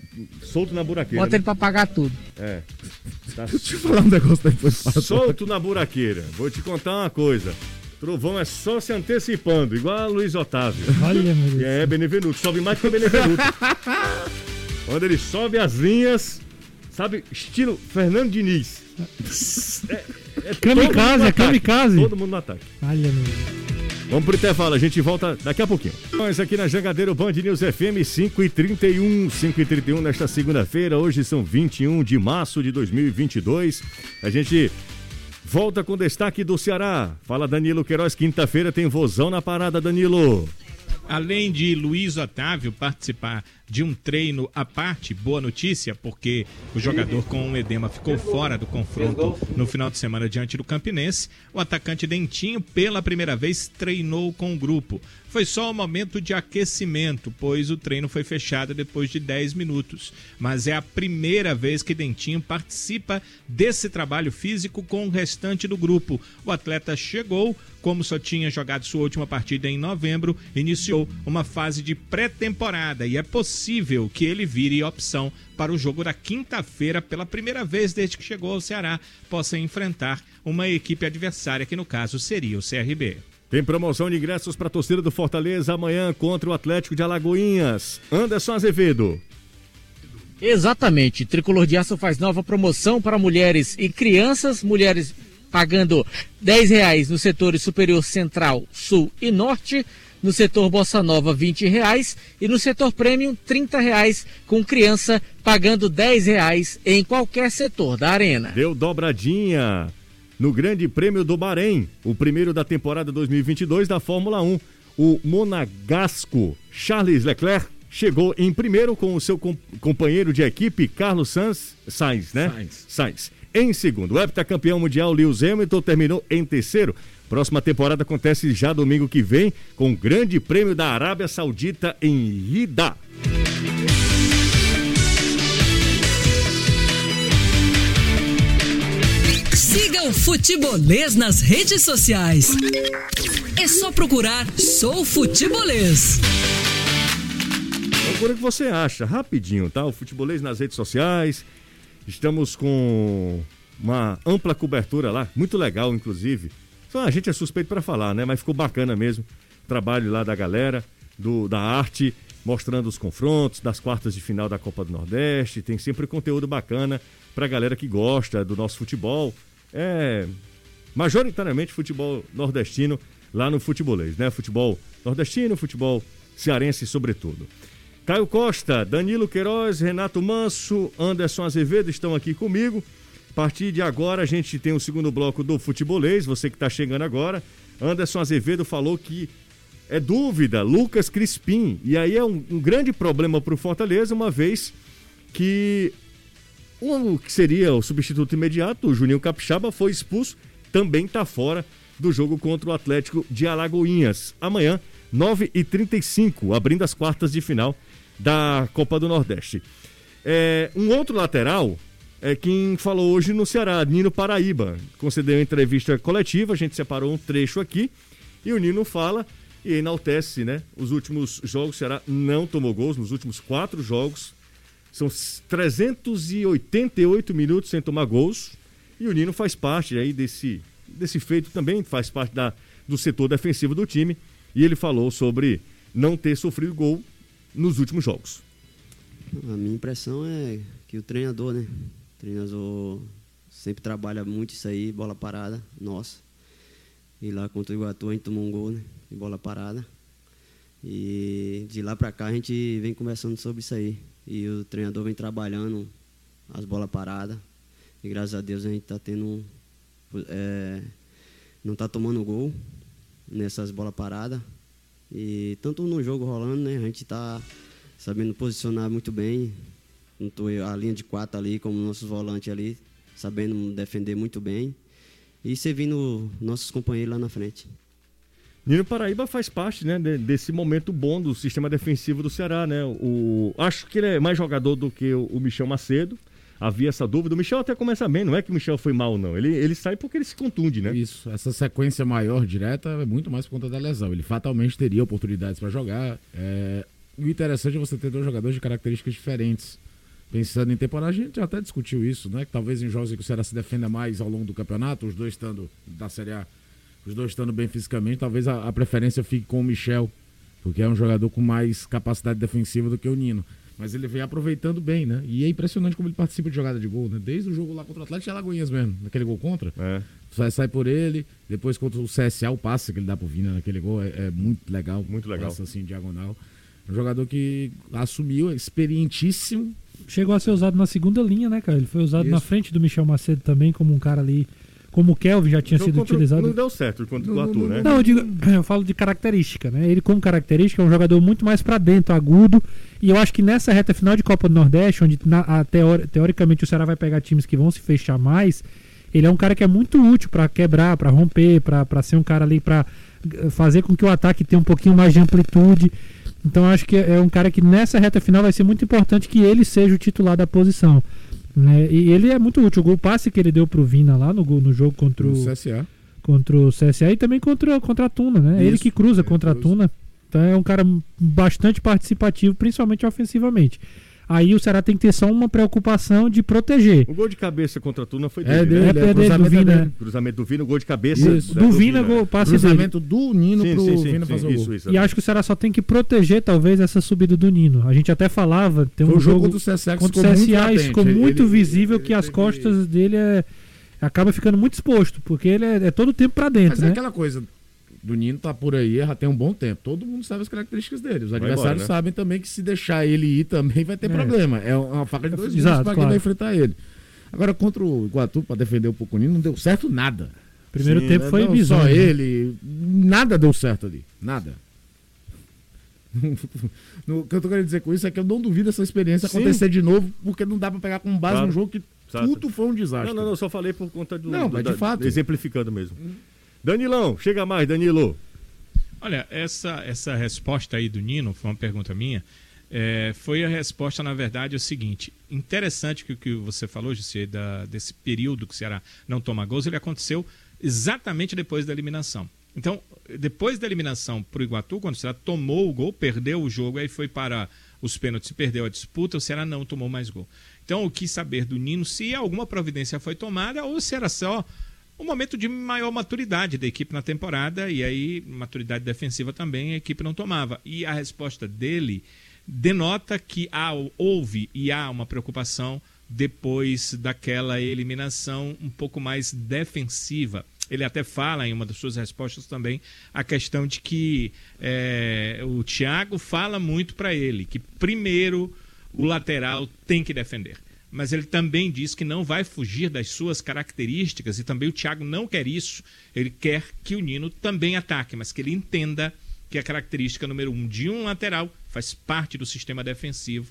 solto na buraqueira. Bota né? ele pra pagar tudo. É. Tá Deixa eu falar um negócio depois. solto na buraqueira. Vou te contar uma coisa. Trovão é só se antecipando, igual a Luiz Otávio. Olha, meu Deus. é Benevenuto, sobe mais que o Benevenuto. Quando ele sobe as linhas, sabe, estilo Fernando Diniz. É, é todo mundo Kamikaze, no é ataque. kamikaze. Todo mundo no ataque. Olha, meu Deus. Vamos pro intervalo, a gente volta daqui a pouquinho. Nós aqui na Jangadeiro Band News FM 5 e 31, 5 e 31 nesta segunda-feira. Hoje são 21 de março de 2022. A gente volta com destaque do Ceará. Fala Danilo Queiroz, quinta-feira tem vozão na parada, Danilo. Além de Luiz Otávio participar de um treino à parte, boa notícia, porque o jogador com um edema ficou fora do confronto no final de semana diante do Campinense. O atacante Dentinho, pela primeira vez, treinou com o grupo. Foi só um momento de aquecimento, pois o treino foi fechado depois de 10 minutos. Mas é a primeira vez que Dentinho participa desse trabalho físico com o restante do grupo. O atleta chegou, como só tinha jogado sua última partida em novembro, iniciou uma fase de pré-temporada e é possível que ele vire opção para o jogo da quinta-feira pela primeira vez desde que chegou ao Ceará, possa enfrentar uma equipe adversária que no caso seria o CRB. Tem promoção de ingressos para a torcida do Fortaleza amanhã contra o Atlético de Alagoinhas. Anderson Azevedo. Exatamente. Tricolor de Aço faz nova promoção para mulheres e crianças. Mulheres pagando 10 reais no setor superior central, sul e norte. No setor Bossa Nova, 20 reais. E no setor premium, 30 reais, com criança pagando 10 reais em qualquer setor da arena. Deu dobradinha no Grande Prêmio do Bahrein, o primeiro da temporada 2022 da Fórmula 1. O monagasco Charles Leclerc chegou em primeiro com o seu com- companheiro de equipe Carlos Sainz, Sainz né? Sainz. Sainz. Em segundo, o heptacampeão mundial Lewis Hamilton terminou em terceiro. Próxima temporada acontece já domingo que vem com o Grande Prêmio da Arábia Saudita em Rida. Siga o Futebolês nas redes sociais. É só procurar Sou Futebolês. Procura o que você acha, rapidinho, tá? O Futebolês nas redes sociais. Estamos com uma ampla cobertura lá, muito legal, inclusive. Só a gente é suspeito para falar, né? Mas ficou bacana mesmo. o Trabalho lá da galera, do, da arte. mostrando os confrontos das quartas de final da Copa do Nordeste. Tem sempre conteúdo bacana pra galera que gosta do nosso futebol. É majoritariamente futebol nordestino lá no futebolês, né? Futebol nordestino, futebol cearense sobretudo. Caio Costa, Danilo Queiroz, Renato Manso, Anderson Azevedo estão aqui comigo. A partir de agora a gente tem o segundo bloco do futebolês, você que está chegando agora. Anderson Azevedo falou que é dúvida, Lucas Crispim. E aí é um, um grande problema para o Fortaleza, uma vez que o que seria o substituto imediato, o Juninho Capixaba, foi expulso, também está fora do jogo contra o Atlético de Alagoinhas. Amanhã, 9h35, abrindo as quartas de final da Copa do Nordeste. É, um outro lateral é quem falou hoje no Ceará, Nino Paraíba. Concedeu entrevista coletiva, a gente separou um trecho aqui. E o Nino fala e enaltece, né? Os últimos jogos, o Ceará não tomou gols, nos últimos quatro jogos. São 388 minutos sem tomar gols. E o Nino faz parte aí desse, desse feito também, faz parte da, do setor defensivo do time. E ele falou sobre não ter sofrido gol nos últimos jogos. A minha impressão é que o treinador, né? Treinador sempre trabalha muito isso aí, bola parada, nossa. E lá contra o Iguatu a gente tomou um gol, né? De bola parada. E de lá para cá a gente vem conversando sobre isso aí. E o treinador vem trabalhando as bolas paradas. E graças a Deus a gente está tendo. É, não está tomando gol nessas bolas paradas. E tanto no jogo rolando, né? A gente está sabendo posicionar muito bem. A linha de quatro ali, como nossos volantes ali, sabendo defender muito bem. E servindo nossos companheiros lá na frente. Nino Paraíba faz parte, né, desse momento bom do sistema defensivo do Ceará, né? O, acho que ele é mais jogador do que o, Michel Macedo. Havia essa dúvida. O Michel até começa bem, não é que o Michel foi mal, não. Ele, ele sai porque ele se contunde, né? Isso, essa sequência maior, direta, é muito mais por conta da lesão. Ele fatalmente teria oportunidades para jogar. É... O interessante é você ter dois jogadores de características diferentes. Pensando em temporada, a gente até discutiu isso, né? Que talvez em jogos em que o Ceará se defenda mais ao longo do campeonato, os dois estando da Série A os dois estando bem fisicamente, talvez a, a, preferência fique com o Michel, porque é um jogador com mais capacidade defensiva do que o Nino. Mas ele vem aproveitando bem, né? E é impressionante como ele participa de jogada de gol, né? Desde o jogo lá contra o Atlético e Alagoinhas mesmo, naquele gol contra. É. Sai, sai por ele, depois contra o CSA, o passe que ele dá pro Vina naquele gol é, é muito legal. Muito legal. Passa assim, diagonal. Um jogador que assumiu, experientíssimo. Chegou a ser usado na segunda linha, né, cara? Ele foi usado Isso. na frente do Michel Macedo também, como um cara ali como o Kelvin já tinha sido contra, utilizado. Não deu certo contra o Atu, né? Não, eu, digo, eu falo de característica, né? Ele, como característica, é um jogador muito mais para dentro, agudo. E eu acho que nessa reta final de Copa do Nordeste, onde na, a, teori, teoricamente o Ceará vai pegar times que vão se fechar mais, ele é um cara que é muito útil para quebrar, para romper, para ser um cara ali para fazer com que o ataque tenha um pouquinho mais de amplitude. Então acho que é um cara que nessa reta final vai ser muito importante que ele seja o titular da posição. Né? E ele é muito útil. O gol passe que ele deu pro Vina lá no, no jogo contra o, CSA. Contra o CSA e também contra, contra a Tuna, né? Isso, ele que cruza é, contra cruza. a Tuna. Então é um cara bastante participativo, principalmente ofensivamente. Aí o Ceará tem que ter só uma preocupação de proteger. O gol de cabeça contra a Tuna foi é dele, é dele, né? É, é dele, do Vina. Dele. Cruzamento do Vina, gol de cabeça. Isso, do, do Vina, Vina, gol, passe Cruzamento dele. do Nino sim, pro sim, sim, Vina fazer o gol. Isso, e acho que o Ceará só tem que proteger, talvez, essa subida do Nino. A gente até falava, tem um jogo contra o CSA, contra o CSA ficou muito ele, visível ele, que ele as costas dele é acaba ficando muito exposto, porque ele é, é todo o tempo para dentro, Mas é né? é aquela coisa, do Nino tá por aí já tem um bom tempo. Todo mundo sabe as características dele. Os vai adversários embora, né? sabem também que se deixar ele ir também vai ter é. problema. É uma faca de dois gumes para quem vai enfrentar ele. Agora, contra o Iguatu, para defender o pouco Nino, não deu certo nada. Primeiro Sim, tempo foi bizarro. Só né? ele, nada deu certo ali. Nada. o que eu tô querendo dizer com isso é que eu não duvido essa experiência Sim. acontecer de novo, porque não dá para pegar com base claro. um jogo que Exato. tudo foi um desastre. Não, não, não, só falei por conta do. Não, do, mas de da, fato. Exemplificando mesmo. Hum. Danilão, chega mais, Danilo. Olha, essa, essa resposta aí do Nino, foi uma pergunta minha, é, foi a resposta, na verdade, é o seguinte: interessante que o que você falou, Gisele, da, desse período que o Ceará não toma gols, ele aconteceu exatamente depois da eliminação. Então, depois da eliminação para o Iguatu, quando o Ceará tomou o gol, perdeu o jogo, aí foi para os pênaltis e perdeu a disputa, o Ceará não tomou mais gol. Então, eu quis saber do Nino se alguma providência foi tomada ou se era só um momento de maior maturidade da equipe na temporada, e aí maturidade defensiva também a equipe não tomava. E a resposta dele denota que há, houve e há uma preocupação depois daquela eliminação um pouco mais defensiva. Ele até fala em uma das suas respostas também a questão de que é, o Thiago fala muito para ele que primeiro o lateral tem que defender. Mas ele também diz que não vai fugir das suas características e também o Thiago não quer isso. Ele quer que o Nino também ataque, mas que ele entenda que a característica número um de um lateral faz parte do sistema defensivo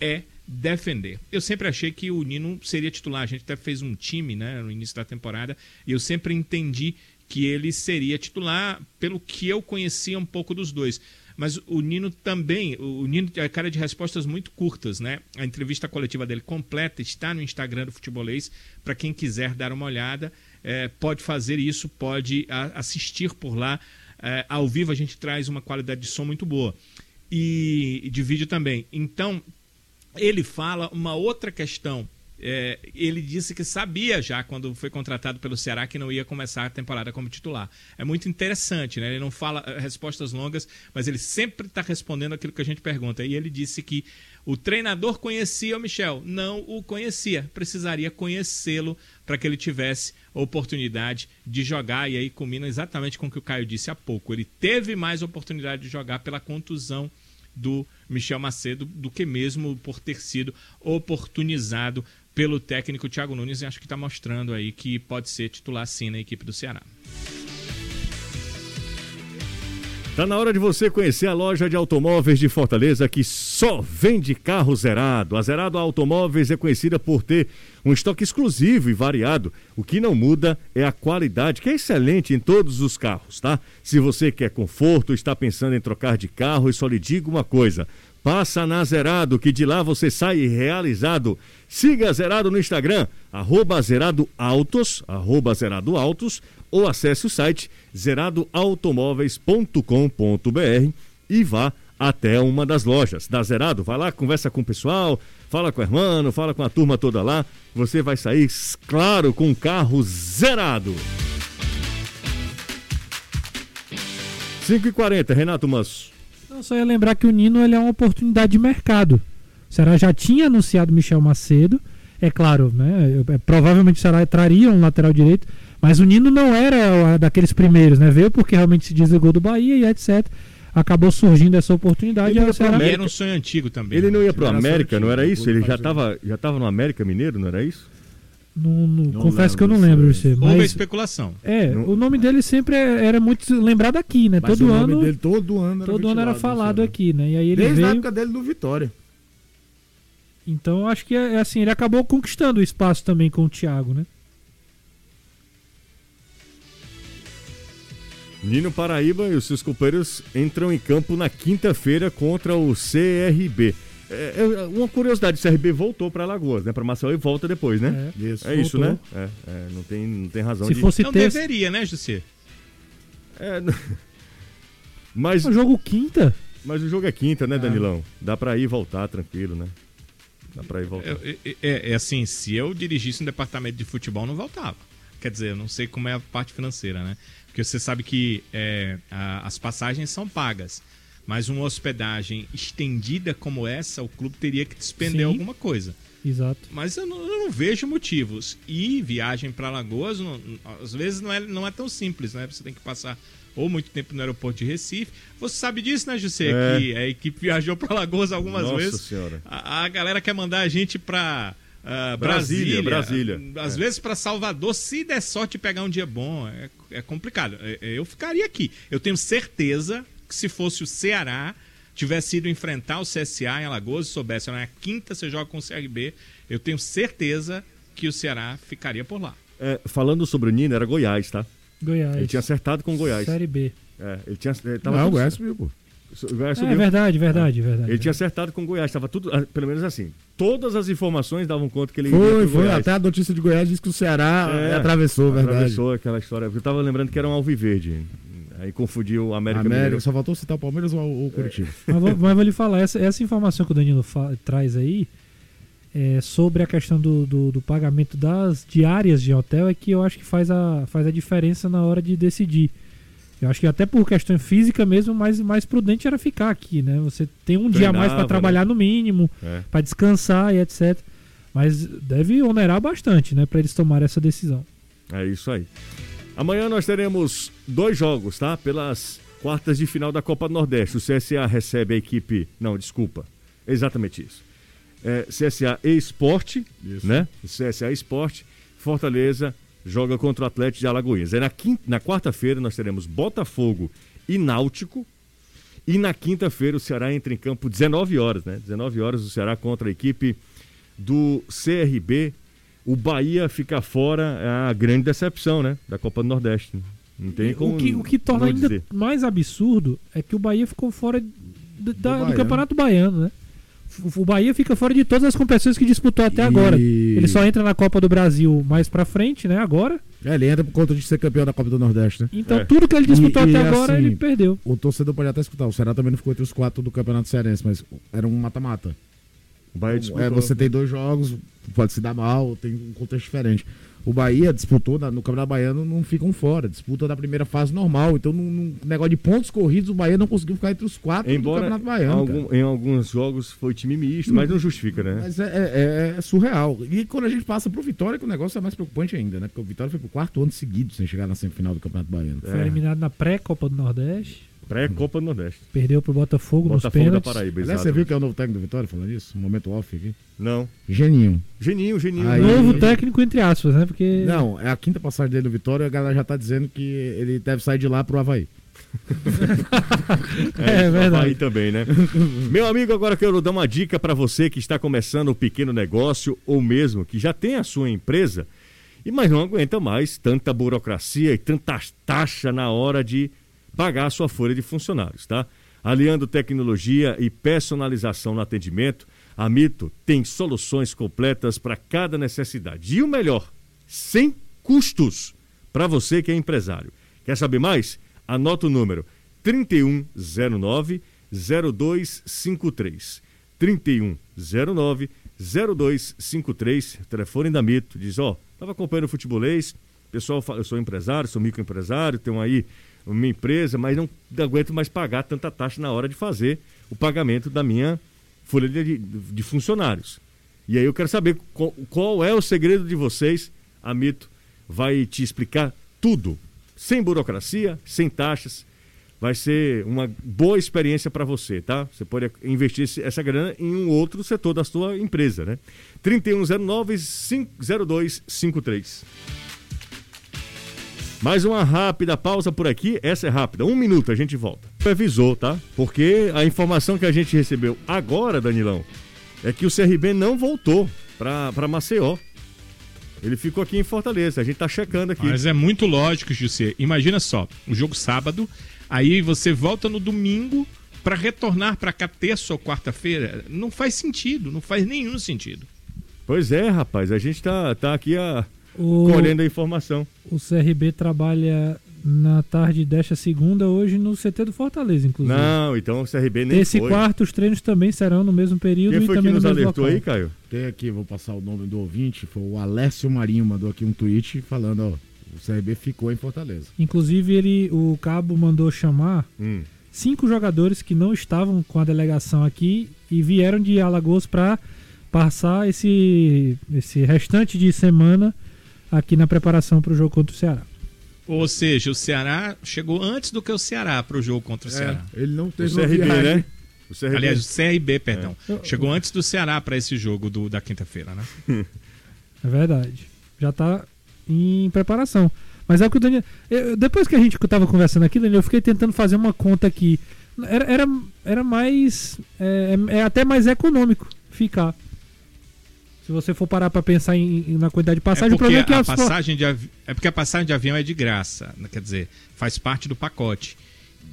é defender. Eu sempre achei que o Nino seria titular. A gente até fez um time né, no início da temporada e eu sempre entendi que ele seria titular pelo que eu conhecia um pouco dos dois. Mas o Nino também, o Nino é cara de respostas muito curtas, né? A entrevista coletiva dele completa está no Instagram do Futebolês. Para quem quiser dar uma olhada, é, pode fazer isso, pode assistir por lá. É, ao vivo a gente traz uma qualidade de som muito boa. E, e de vídeo também. Então, ele fala uma outra questão é, ele disse que sabia já quando foi contratado pelo Ceará que não ia começar a temporada como titular. É muito interessante, né? Ele não fala eh, respostas longas, mas ele sempre está respondendo aquilo que a gente pergunta. E ele disse que o treinador conhecia o Michel, não o conhecia, precisaria conhecê-lo para que ele tivesse oportunidade de jogar. E aí combina exatamente com o que o Caio disse há pouco. Ele teve mais oportunidade de jogar pela contusão do Michel Macedo do que mesmo por ter sido oportunizado pelo técnico Thiago Nunes e acho que está mostrando aí que pode ser titular sim na equipe do Ceará. Tá na hora de você conhecer a loja de automóveis de Fortaleza que só vende carro zerado. A Zerado Automóveis é conhecida por ter um estoque exclusivo e variado. O que não muda é a qualidade, que é excelente em todos os carros, tá? Se você quer conforto, está pensando em trocar de carro, eu só lhe digo uma coisa: passa na Zerado, que de lá você sai realizado. Siga Zerado no Instagram, arroba Zerado Autos, arroba Zerado Autos, ou acesse o site zeradoautomóveis.com.br e vá até uma das lojas da Zerado. Vai lá, conversa com o pessoal, fala com o irmão, fala com a turma toda lá. Você vai sair, claro, com um carro zerado. 5 e 40 Renato Manso. Não, só ia lembrar que o Nino ele é uma oportunidade de mercado. O Ceará já tinha anunciado Michel Macedo. É claro, né? É, provavelmente o Ceará traria um lateral direito, mas o Nino não era daqueles primeiros, né? Veio porque realmente se desligou do Bahia e etc. Acabou surgindo essa oportunidade. Ele Ceará... era um sonho antigo também. Ele não ia para o América, não era isso? Ele já estava já tava no América Mineiro, não era isso? Não, não, não confesso que eu não lembro você. Mas, Houve especulação. É, o nome dele sempre é, era muito lembrado aqui, né? Mas todo o ano. Nome dele todo ano era, todo ano era falado aqui, né? E aí ele Desde veio... a época dele no Vitória. Então acho que é, é assim, ele acabou conquistando o espaço também com o Thiago, né? Nino Paraíba e os seus companheiros entram em campo na quinta-feira contra o CRB. É, é, uma curiosidade, o CRB voltou para Alagoas, né? Para Maceió e volta depois, né? É, isso, é isso né? É, é, não, tem, não tem razão Se de... Fosse não ter... deveria, né, José? É, mas... O jogo quinta? Mas o jogo é quinta, né, Danilão? Dá para ir e voltar tranquilo, né? Dá pra ir voltar. É, é, é, assim, se eu dirigisse um departamento de futebol, não voltava. Quer dizer, eu não sei como é a parte financeira, né? Porque você sabe que é, a, as passagens são pagas. Mas uma hospedagem estendida como essa, o clube teria que despender Sim. alguma coisa. Exato. Mas eu não, eu não vejo motivos. E viagem para Alagoas, não, às vezes, não é, não é tão simples, né? Você tem que passar ou muito tempo no aeroporto de Recife. Você sabe disso, né, José? É. Que a equipe viajou para Alagoas algumas Nossa vezes. Senhora. A, a galera quer mandar a gente para uh, Brasília, Brasília. Brasília. Às É. vezes para Salvador, se der sorte pegar um dia bom, é, é complicado. É, é, Eu ficaria aqui. Eu tenho certeza que se fosse o Ceará, tivesse ido enfrentar o CSA em Alagoas e soubesse, na quinta você joga com o CRB, eu tenho certeza que o Ceará ficaria por lá. É, falando sobre o Nino, era Goiás, tá? Goiás. Ele tinha acertado com o Goiás. Série B. É, ele tinha. Ele tava Não, o tudo- Goiás subiu, pô. É subiu. verdade, verdade, verdade. Ele tinha acertado com o Goiás, tava tudo, ah, pelo menos assim. Todas as informações davam conta que ele Foi, foi. Goiás. Até a notícia de Goiás diz que o Ceará É, é, atravessou, verdade. Atravessou aquela história. Eu tava lembrando que era um Alviverde. Aí confundiu o América, América, Mineiro. só faltou citar o Palmeiras ou o Curitiba. Mas, vou, mas vou lhe falar, essa, essa informação que o Danilo fa- traz aí é, sobre a questão do, do, do pagamento das diárias de hotel é que eu acho que faz a, faz a diferença na hora de decidir. Eu acho que até por questão física mesmo, mais, mais prudente era ficar aqui, né? Você tem um dia a mais Treinava, para trabalhar no mínimo, É. para descansar e etc. Mas deve onerar bastante, né, para eles tomarem essa decisão. É isso aí. Amanhã nós teremos dois jogos, tá? Pelas quartas de final da Copa do Nordeste. O CSA recebe a equipe. Não, desculpa. Exatamente isso. É, CSA e Esporte, né? O CSA Esporte. Fortaleza joga contra o Atlético de Alagoinhas. Aí na, quin- na quarta-feira nós teremos Botafogo e Náutico. E na quinta-feira o Ceará entra em campo 19 horas, né? 19 horas o Ceará contra a equipe do CRB. O Bahia fica fora, é a grande decepção, né? Da Copa do Nordeste. Não tem como o, que, o que torna ainda dizer. mais absurdo é que o Bahia ficou fora d- da- do, Baiano. Campeonato Baiano, né? O- Bahia fica fora de todas as competições que disputou até E- agora. Ele só entra na Copa do Brasil mais pra frente, né? Agora. É, ele entra por conta de ser campeão da Copa do Nordeste, né? Então É. tudo que ele disputou E- e até agora assim, ele perdeu. O torcedor pode até escutar, o Ceará também não ficou entre os quatro do Campeonato Cearense, mas era um mata-mata. O Bahia disputou. É, você tem dois jogos, pode se dar mal, tem um contexto diferente. O Bahia disputou na- no Campeonato Baiano, não ficam fora, disputa da primeira fase normal. Então, num, num negócio de pontos corridos, o Bahia não conseguiu ficar entre os quatro do Embora Campeonato Baiano. algum- em alguns jogos foi time misto, mas não justifica, né? Mas é, é- é surreal. E quando a gente passa pro Vitória, que o negócio é mais preocupante ainda, né? Porque o Vitória foi pro quarto ano seguido sem chegar na semifinal do Campeonato Baiano. Foi eliminado na pré-Copa do Nordeste. Pré-Copa do Nordeste. Perdeu pro Botafogo, nos Botafogo da pênaltis. Paraíba, Aliás, você viu que é o novo técnico do Vitória falando isso? Um momento off aqui. Não. Geninho. Geninho, Geninho. Aí- Novo técnico, entre aspas, né? Porque. Não, é a quinta passagem dele no Vitória e a galera já tá dizendo que ele deve sair de lá pro Havaí. É, isso, verdade. Havaí também, né? Meu amigo, agora quero dar uma dica para você que está começando um pequeno negócio ou mesmo que já tem a sua empresa, e mas não aguenta mais tanta burocracia e tanta taxa na hora de pagar a sua folha de funcionários, tá? Aliando tecnologia e personalização no atendimento, a Mito tem soluções completas para cada necessidade. E o melhor, sem custos para você que é empresário. Quer saber mais? Anota o número 3109 0253. 3109 0253, telefone da Mito, diz, ó, tava acompanhando o futebolês, pessoal, eu sou empresário, sou microempresário, tenho aí uma empresa, mas não aguento mais pagar tanta taxa na hora de fazer o pagamento da minha folha de, de funcionários. E aí eu quero saber qual, qual é o segredo de vocês. A Mito vai te explicar tudo, sem burocracia, sem taxas. Vai ser uma boa experiência para você, tá? Você pode investir essa grana em um outro setor da sua empresa, né? 3109-0253. Mais uma rápida pausa por aqui. Essa é rápida. Um minuto, a gente volta. Avisou, tá? Porque a informação que a gente recebeu agora, Danilão, é que o CRB não voltou para Maceió. Ele ficou aqui em Fortaleza. A gente tá checando aqui. Mas é muito lógico, José. Imagina só, o jogo sábado, aí você volta no domingo para retornar para cá terça ou quarta-feira. Não faz sentido, não faz nenhum sentido. Pois é, rapaz. A gente tá, tá aqui a, O, colhendo a informação. o CRB trabalha na tarde desta segunda, hoje no CT do Fortaleza, inclusive. Não, então o CRB nem Esse foi. quarto, os treinos também serão no mesmo período Quem e foi que também nos no mesmo alertou local. aí, Caio? Tem aqui, vou passar o nome do ouvinte, foi o Alessio Marinho, mandou aqui um tweet falando, ó, o CRB ficou em Fortaleza. Inclusive, ele, o Cabo mandou chamar Hum. cinco jogadores que não estavam com a delegação aqui e vieram de Alagoas para passar esse, esse restante de semana aqui na preparação para o jogo contra o Ceará. Ou seja, o Ceará chegou antes do que o Ceará para o jogo contra o Ceará. É, ele não O teve uma CRB, viagem. né? O CRB. Aliás, o CRB, perdão. Chegou antes do Ceará para esse jogo do- da quinta-feira, né? É verdade. Já tá em preparação. Mas é o que o Daniel. eu- depois que a gente tava conversando aqui, Daniel, eu fiquei tentando fazer uma conta aqui. Era, era, era mais. É, é até mais econômico ficar. Se você for parar pra pensar em, em- na quantidade de passagem, é o problema é que a as- passagem de avi... é porque a passagem de avião é de graça, né? quer dizer, faz parte do pacote.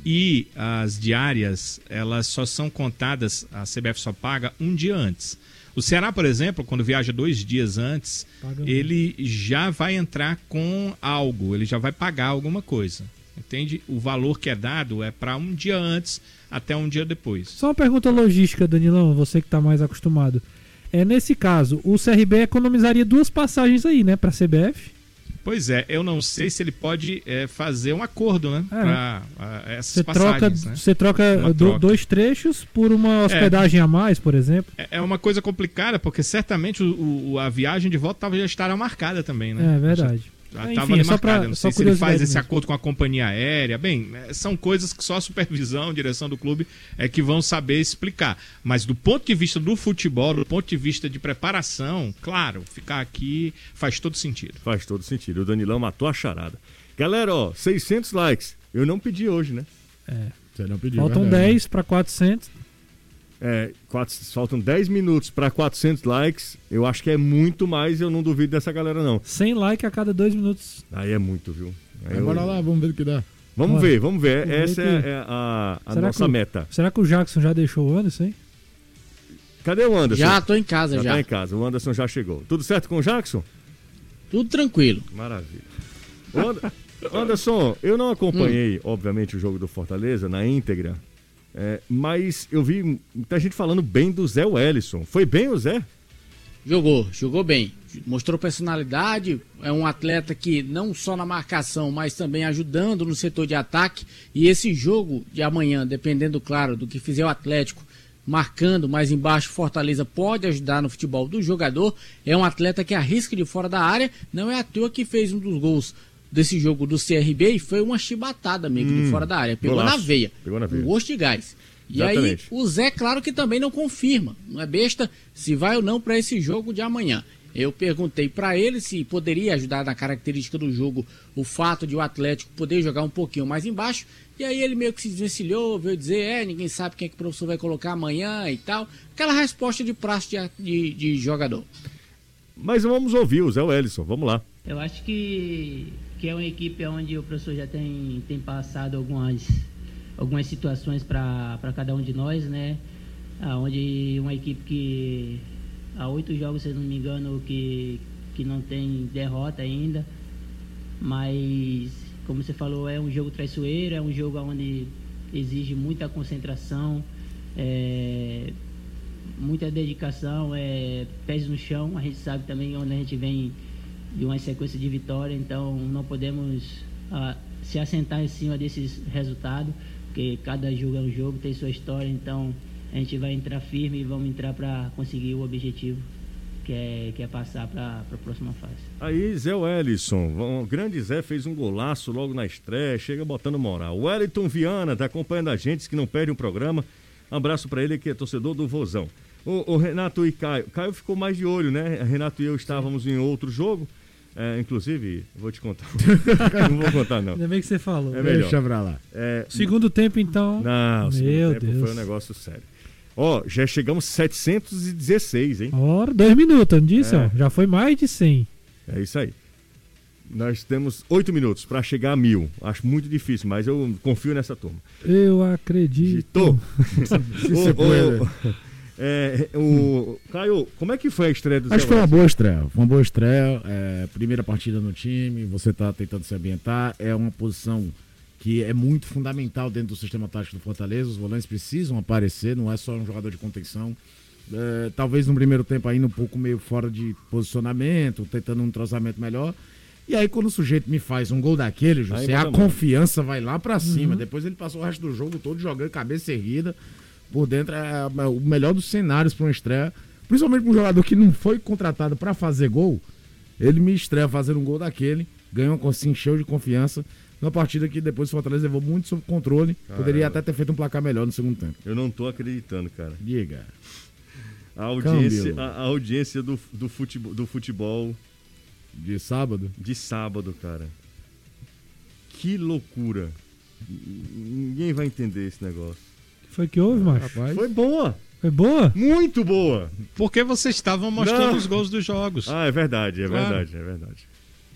E as diárias, elas só são contadas, a CBF só paga um dia antes. O Ceará, por exemplo, quando viaja dois dias antes, Paga ele já vai entrar com algo, ele já vai pagar alguma coisa. Entende? O valor que é dado é para um dia antes até um dia depois. Só uma pergunta logística, Danilão, você que tá mais acostumado. É, nesse caso, o CRB economizaria duas passagens aí, né, pra CBF. Pois é, eu não sei se ele pode é, fazer um acordo, né? É. Pra a, essas Você troca, passagens, né? você troca do- troca. dois trechos por uma hospedagem a mais, por exemplo. É é uma coisa complicada, porque certamente o, o- a viagem de volta já estará marcada também, né? É verdade. Enfim, estava é só pra- só sei se ele faz esse mesmo. acordo com a companhia aérea. Bem, é, são coisas que só a supervisão, direção do clube é que vão saber explicar. Mas do ponto de vista do futebol, do ponto de vista de preparação, claro, ficar aqui faz todo sentido. Faz todo sentido. O Danilão matou a charada. Galera, ó, 600 likes. Eu não pedi hoje, né? Você não pediu. Faltam verdade. 10 para 400. É, quatro- faltam 10 minutos para 400 likes. Eu acho que é muito mais. Eu não duvido dessa galera, não. 100 likes a cada 2 minutos. Aí é muito, viu? Aí eu- lá, vamos ver o que dá. Vamos Bora. ver, vamos ver. Vamos ver Essa que- é, é a, a nossa que meta. Será que o Jackson já deixou o Anderson, hein? Cadê o Anderson? Já tô em casa, já. já. tá em casa. O Anderson já chegou. Tudo certo com o Jackson? Tudo tranquilo. Maravilha. And- Anderson, eu não acompanhei, obviamente, o jogo do Fortaleza na íntegra, é, mas eu vi muita gente falando bem do Zé Wellison. Foi bem o Zé? Jogou, jogou bem. Mostrou personalidade. É um atleta que não só na marcação, mas também ajudando no setor de ataque. E esse jogo de amanhã, dependendo, claro, do que fizer o Atlético, marcando mais embaixo, Fortaleza pode ajudar no futebol do jogador. É um atleta que arrisca de fora da área. Não é à toa que fez um dos gols desse jogo do CRB e foi uma chibatada, amigo, de fora da área. Pegou golaço. na veia. Pegou na veia. Um gosto de gás. E aí, Exatamente. o Zé, claro que também não confirma, não é besta, se vai ou não para esse jogo de amanhã. Eu perguntei para ele se poderia ajudar na característica do jogo o fato de o Atlético poder jogar um pouquinho mais embaixo. E aí ele meio que se desvencilhou, veio dizer, é, ninguém sabe quem é que o professor vai colocar amanhã e tal. Aquela resposta de praxe de, de, de jogador. Mas vamos ouvir o Zé Wellison. Vamos lá. Eu acho que, que é uma equipe onde o professor já tem, tem passado algumas, algumas situações para cada um de nós, né? Ah, Onde uma equipe que há oito jogos, se não me engano, que, que não tem derrota ainda. Mas, como você falou, é um jogo traiçoeiro, é um jogo onde exige muita concentração, é, muita dedicação, é, pés no chão. A gente sabe também onde a gente vem de uma sequência de vitória, então não podemos ah, se assentar em cima desses resultados, porque cada jogo é um jogo, tem sua história, então a gente vai entrar firme e vamos entrar para conseguir o objetivo, que é, que é passar para a próxima fase. Aí, Zé Wellison, o grande Zé fez um golaço logo na estreia, chega botando moral. Wellington Viana tá acompanhando a gente, que não perde um programa. Abraço para ele que é torcedor do Vozão. O, o Renato e Caio. Caio ficou mais de olho, né? Renato e eu estávamos em outro jogo. É, inclusive, vou te contar. não vou contar, não. Ainda bem que você falou. É melhor. Deixa pra lá. É, Segundo tempo, então. não, Meu tempo Deus. foi um negócio sério. Ó, já chegamos 716, hein? Ora, dois minutos, não disse? É. Ó, já foi mais de 100. É isso aí. Nós temos oito minutos para chegar a mil. Acho muito difícil, mas eu confio nessa turma. Eu acredito. Tô. Se você puder. É, o Caio, como é que foi a estreia do Acho Zé que foi uma boa estreia. Foi uma boa estreia. é, primeira partida no time, você tá tentando se ambientar. É uma posição que é muito fundamental dentro do sistema tático do Fortaleza. Os volantes precisam aparecer, não é só um jogador de contenção. É, talvez no primeiro tempo ainda um pouco meio fora de posicionamento, tentando um entrosamento melhor. E aí, quando o sujeito me faz um gol daquele, José, a confiança vai lá pra cima. Depois ele passou o resto do jogo todo jogando cabeça erguida. Por dentro é o melhor dos cenários para uma estreia. Principalmente para um jogador que não foi contratado para fazer gol. Ele me estreia fazendo um gol daquele. Ganhou, se encheu de confiança. Numa partida que depois o Fortaleza levou muito sob controle. Poderia até ter feito um placar melhor no segundo tempo. Eu não tô acreditando, cara. Diga. A audiência, a, a audiência do, do, futebol, do futebol De sábado. de sábado, cara. Que loucura. Ninguém vai entender esse negócio. Foi que houve, macho? Rapaz. Foi boa, Foi boa? muito boa. Porque vocês estavam mostrando Não. os gols dos jogos. Ah, é verdade, é Claro. verdade, é verdade.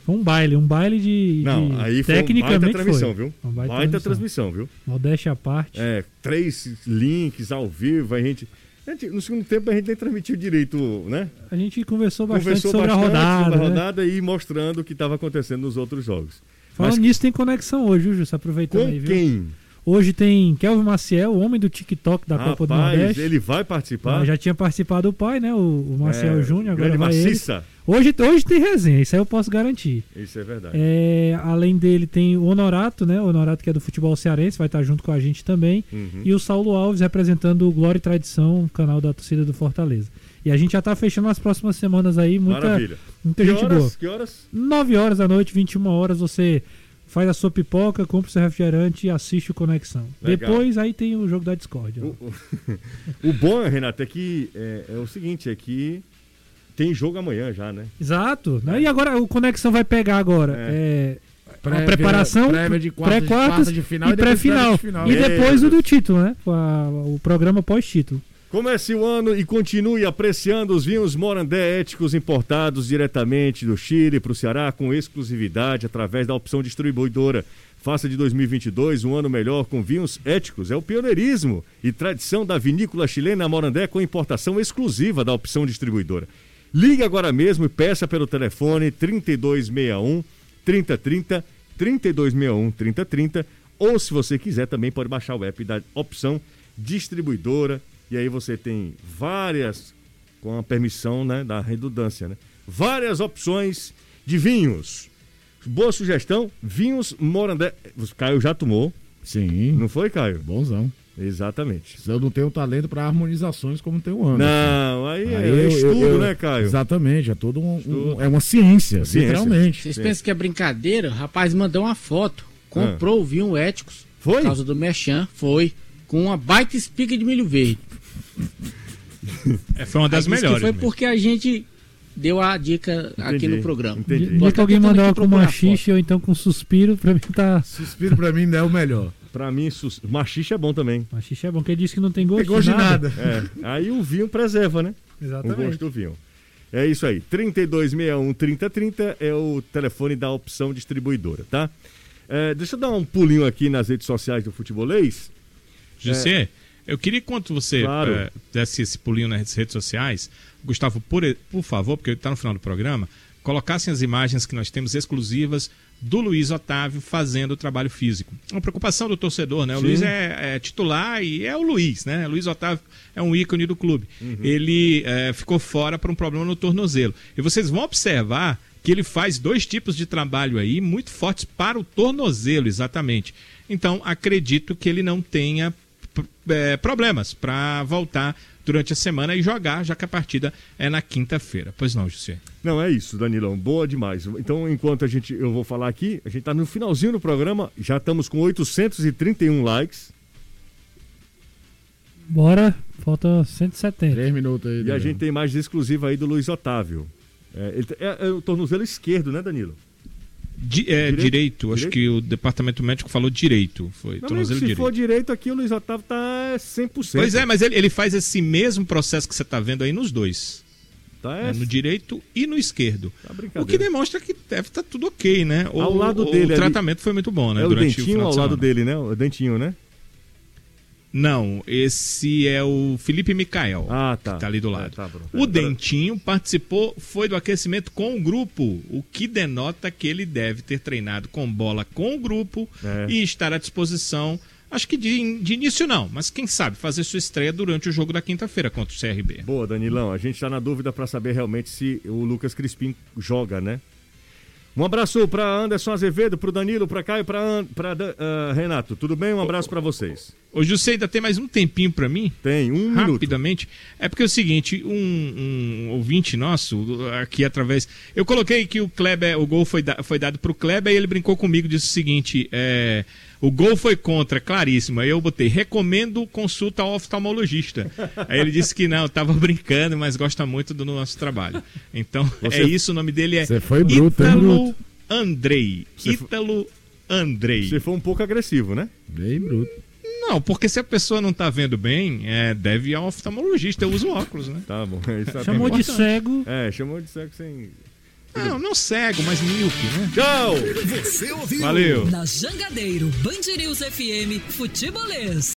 Foi um baile, um baile de. Não, de- aí foi tecnicamente baita transmissão, foi. viu? Uma Baita, baita transmissão, viu? Modéstia à parte. É, três links ao vivo, a gente, a gente- No segundo tempo a gente nem transmitiu direito, né? A gente conversou bastante Conversou sobre bastante a rodada. sobre a né? rodada e mostrando o que estava acontecendo nos outros jogos. Falando Mas- nisso, tem conexão hoje, viu, Júlio? Aproveitando Com aí, viu? quem? Hoje tem Kelvin Maciel, o homem do TikTok da Copa do Rapaz, Nordeste. ele vai participar. Ah, já tinha participado o pai, né? O, o Marcel É, Júnior, agora vai ele. maciça. Hoje, hoje tem resenha, isso aí eu posso garantir. Isso é verdade. É, além dele tem o Honorato, né? O Honorato que é do futebol cearense, vai estar junto com a gente também. Uhum. E o Saulo Alves representando o Glória e Tradição, canal da torcida do Fortaleza. E a gente já tá fechando as próximas semanas aí, muita, Maravilha. muita que gente horas? boa. Que horas? 9 horas da noite, 21 horas, você faz a sua pipoca, compra o seu refrigerante e assiste o Conexão. Legal. Depois aí tem o jogo da Discord. ó. O, o- o bom, Renato, é que é, é o seguinte, é que tem jogo amanhã já, né? Exato. né? E agora o Conexão vai pegar agora. É. É, Prévia- a preparação, prévia de quarta de- final e depois pré-final. de final. E depois o do título, né? O programa pós-título. Comece o ano e continue apreciando os vinhos Morandé éticos importados diretamente do Chile para o Ceará com exclusividade através da opção distribuidora. Faça de 2022 um ano melhor com vinhos éticos. É o pioneirismo e tradição da vinícola chilena Morandé com importação exclusiva da opção distribuidora. Ligue agora mesmo e peça pelo telefone 3261 3030 3261 3030 ou se você quiser também pode baixar o app da opção distribuidora e aí você tem várias com a permissão né, da redundância, né? Várias opções de vinhos. Boa sugestão, vinhos Morandé. O Caio já tomou, Sim, não foi, Caio? bonzão. Exatamente. Eu não tenho talento para harmonizações como tem o Anderson. Não, aí, Aí é eu- eu- estudo, eu- né, Caio? Exatamente, é todo um, um- é uma ciência, Ciência. literalmente. Vocês pensam que é brincadeira? O rapaz mandou uma foto. Comprou o vinho éticos. Foi? Por causa do Merchan. Foi. Com uma baita espiga de milho verde. É, foi uma das Aí melhores. Foi mesmo. porque a gente deu a dica aqui Entendi, no programa. entendi. Dia que alguém mandar aqui com machixe ou então com suspiro, pra mim tá. Suspiro pra mim não é o melhor. Pra mim, sus... machixe é bom também. Machixe é bom, porque ele disse que não tem gosto, tem gosto de nada. É, aí o vinho preserva, né? O Exatamente. gosto do vinho. É isso aí. 3261 3030 é o telefone da opção distribuidora, tá? É, deixa eu dar um pulinho aqui nas redes sociais do Futebolês. José, eu queria que quando você Claro. eh, desse esse pulinho nas redes sociais, Gustavo, por, por favor, porque está no final do programa, colocassem as imagens que nós temos exclusivas do Luiz Otávio fazendo o trabalho físico. É uma preocupação do torcedor, né? O Sim. Luiz é, é titular e é o Luiz, né? Luiz Otávio é um ícone do clube. Uhum. Ele eh, ficou fora por um problema no tornozelo. E vocês vão observar que ele faz dois tipos de trabalho aí muito fortes para o tornozelo, exatamente. Então, acredito que ele não tenha eh, problemas para voltar durante a semana e jogar, já que a partida é na quinta-feira. Pois não, José. Não, é isso, Danilão. Boa demais. Então, enquanto a gente, eu vou falar aqui, a gente tá no finalzinho do programa, já estamos com 831 likes. Bora, falta 170. Três minutos aí. E a Danilo. gente tem mais exclusiva aí do Luiz Otávio. É, ele- é- é o tornozelo esquerdo, né, Danilo? Di- é, Direito? direito, acho Direito? que o departamento médico falou direito. Foi Não, tornozelo se direito. for direito aqui, o Luiz Otávio tá 100%. Pois é, mas ele, ele faz esse mesmo processo que você está vendo aí nos dois. Tá, né, é, no direito e no esquerdo. tá O que demonstra que deve estar tudo ok, né? O, Ao lado o, dele o ali- tratamento foi muito bom, né? É o durante dentinho final ao lado semana. dele, né? O dentinho, né? Não, esse é o Felipe Micael. Ah, tá. que tá ali do É, lado. tá, Bruno. O É, Dentinho participou, foi do aquecimento com o grupo, o que denota que ele deve ter treinado com bola com o grupo É. e estar à disposição. Acho que de, de início não, mas quem sabe fazer sua estreia durante o jogo da quinta-feira contra o CRB. Boa, Danilão. A gente tá na dúvida pra saber realmente se o Lucas Crispim joga, né? Um abraço pra Anderson Azevedo, pro Danilo, pra Caio, pra Dan- ah, Renato. Tudo bem? Um abraço pra vocês. Ô, José, ainda tem mais um tempinho pra mim? Tem um minuto. rapidamente. É porque é o seguinte, um, um ouvinte nosso, aqui através. Eu coloquei que o Kleber, o gol foi, da- foi dado pro Kleber e ele brincou comigo, disse o seguinte: é, o gol foi contra, claríssimo. Aí eu botei, recomendo consulta ao oftalmologista. Aí ele disse que não, tava brincando, mas gosta muito do nosso trabalho. Então, Você- é isso, o nome dele é Você foi bruto, hein, Ítalo bruto? Andrei. Você foi- Ítalo Andrei. Você foi um pouco agressivo, né? Bem bruto. Não, porque se a pessoa não tá vendo bem, é, deve ir ao oftalmologista. Eu uso óculos, né? Tá bom. Isso é Chamou de cego. É, chamou de cego sem. Não, não cego, mas míope, né? Tchau! Você ouviu? Valeu. Na Jangadeiro, Band News FM, Futebolês.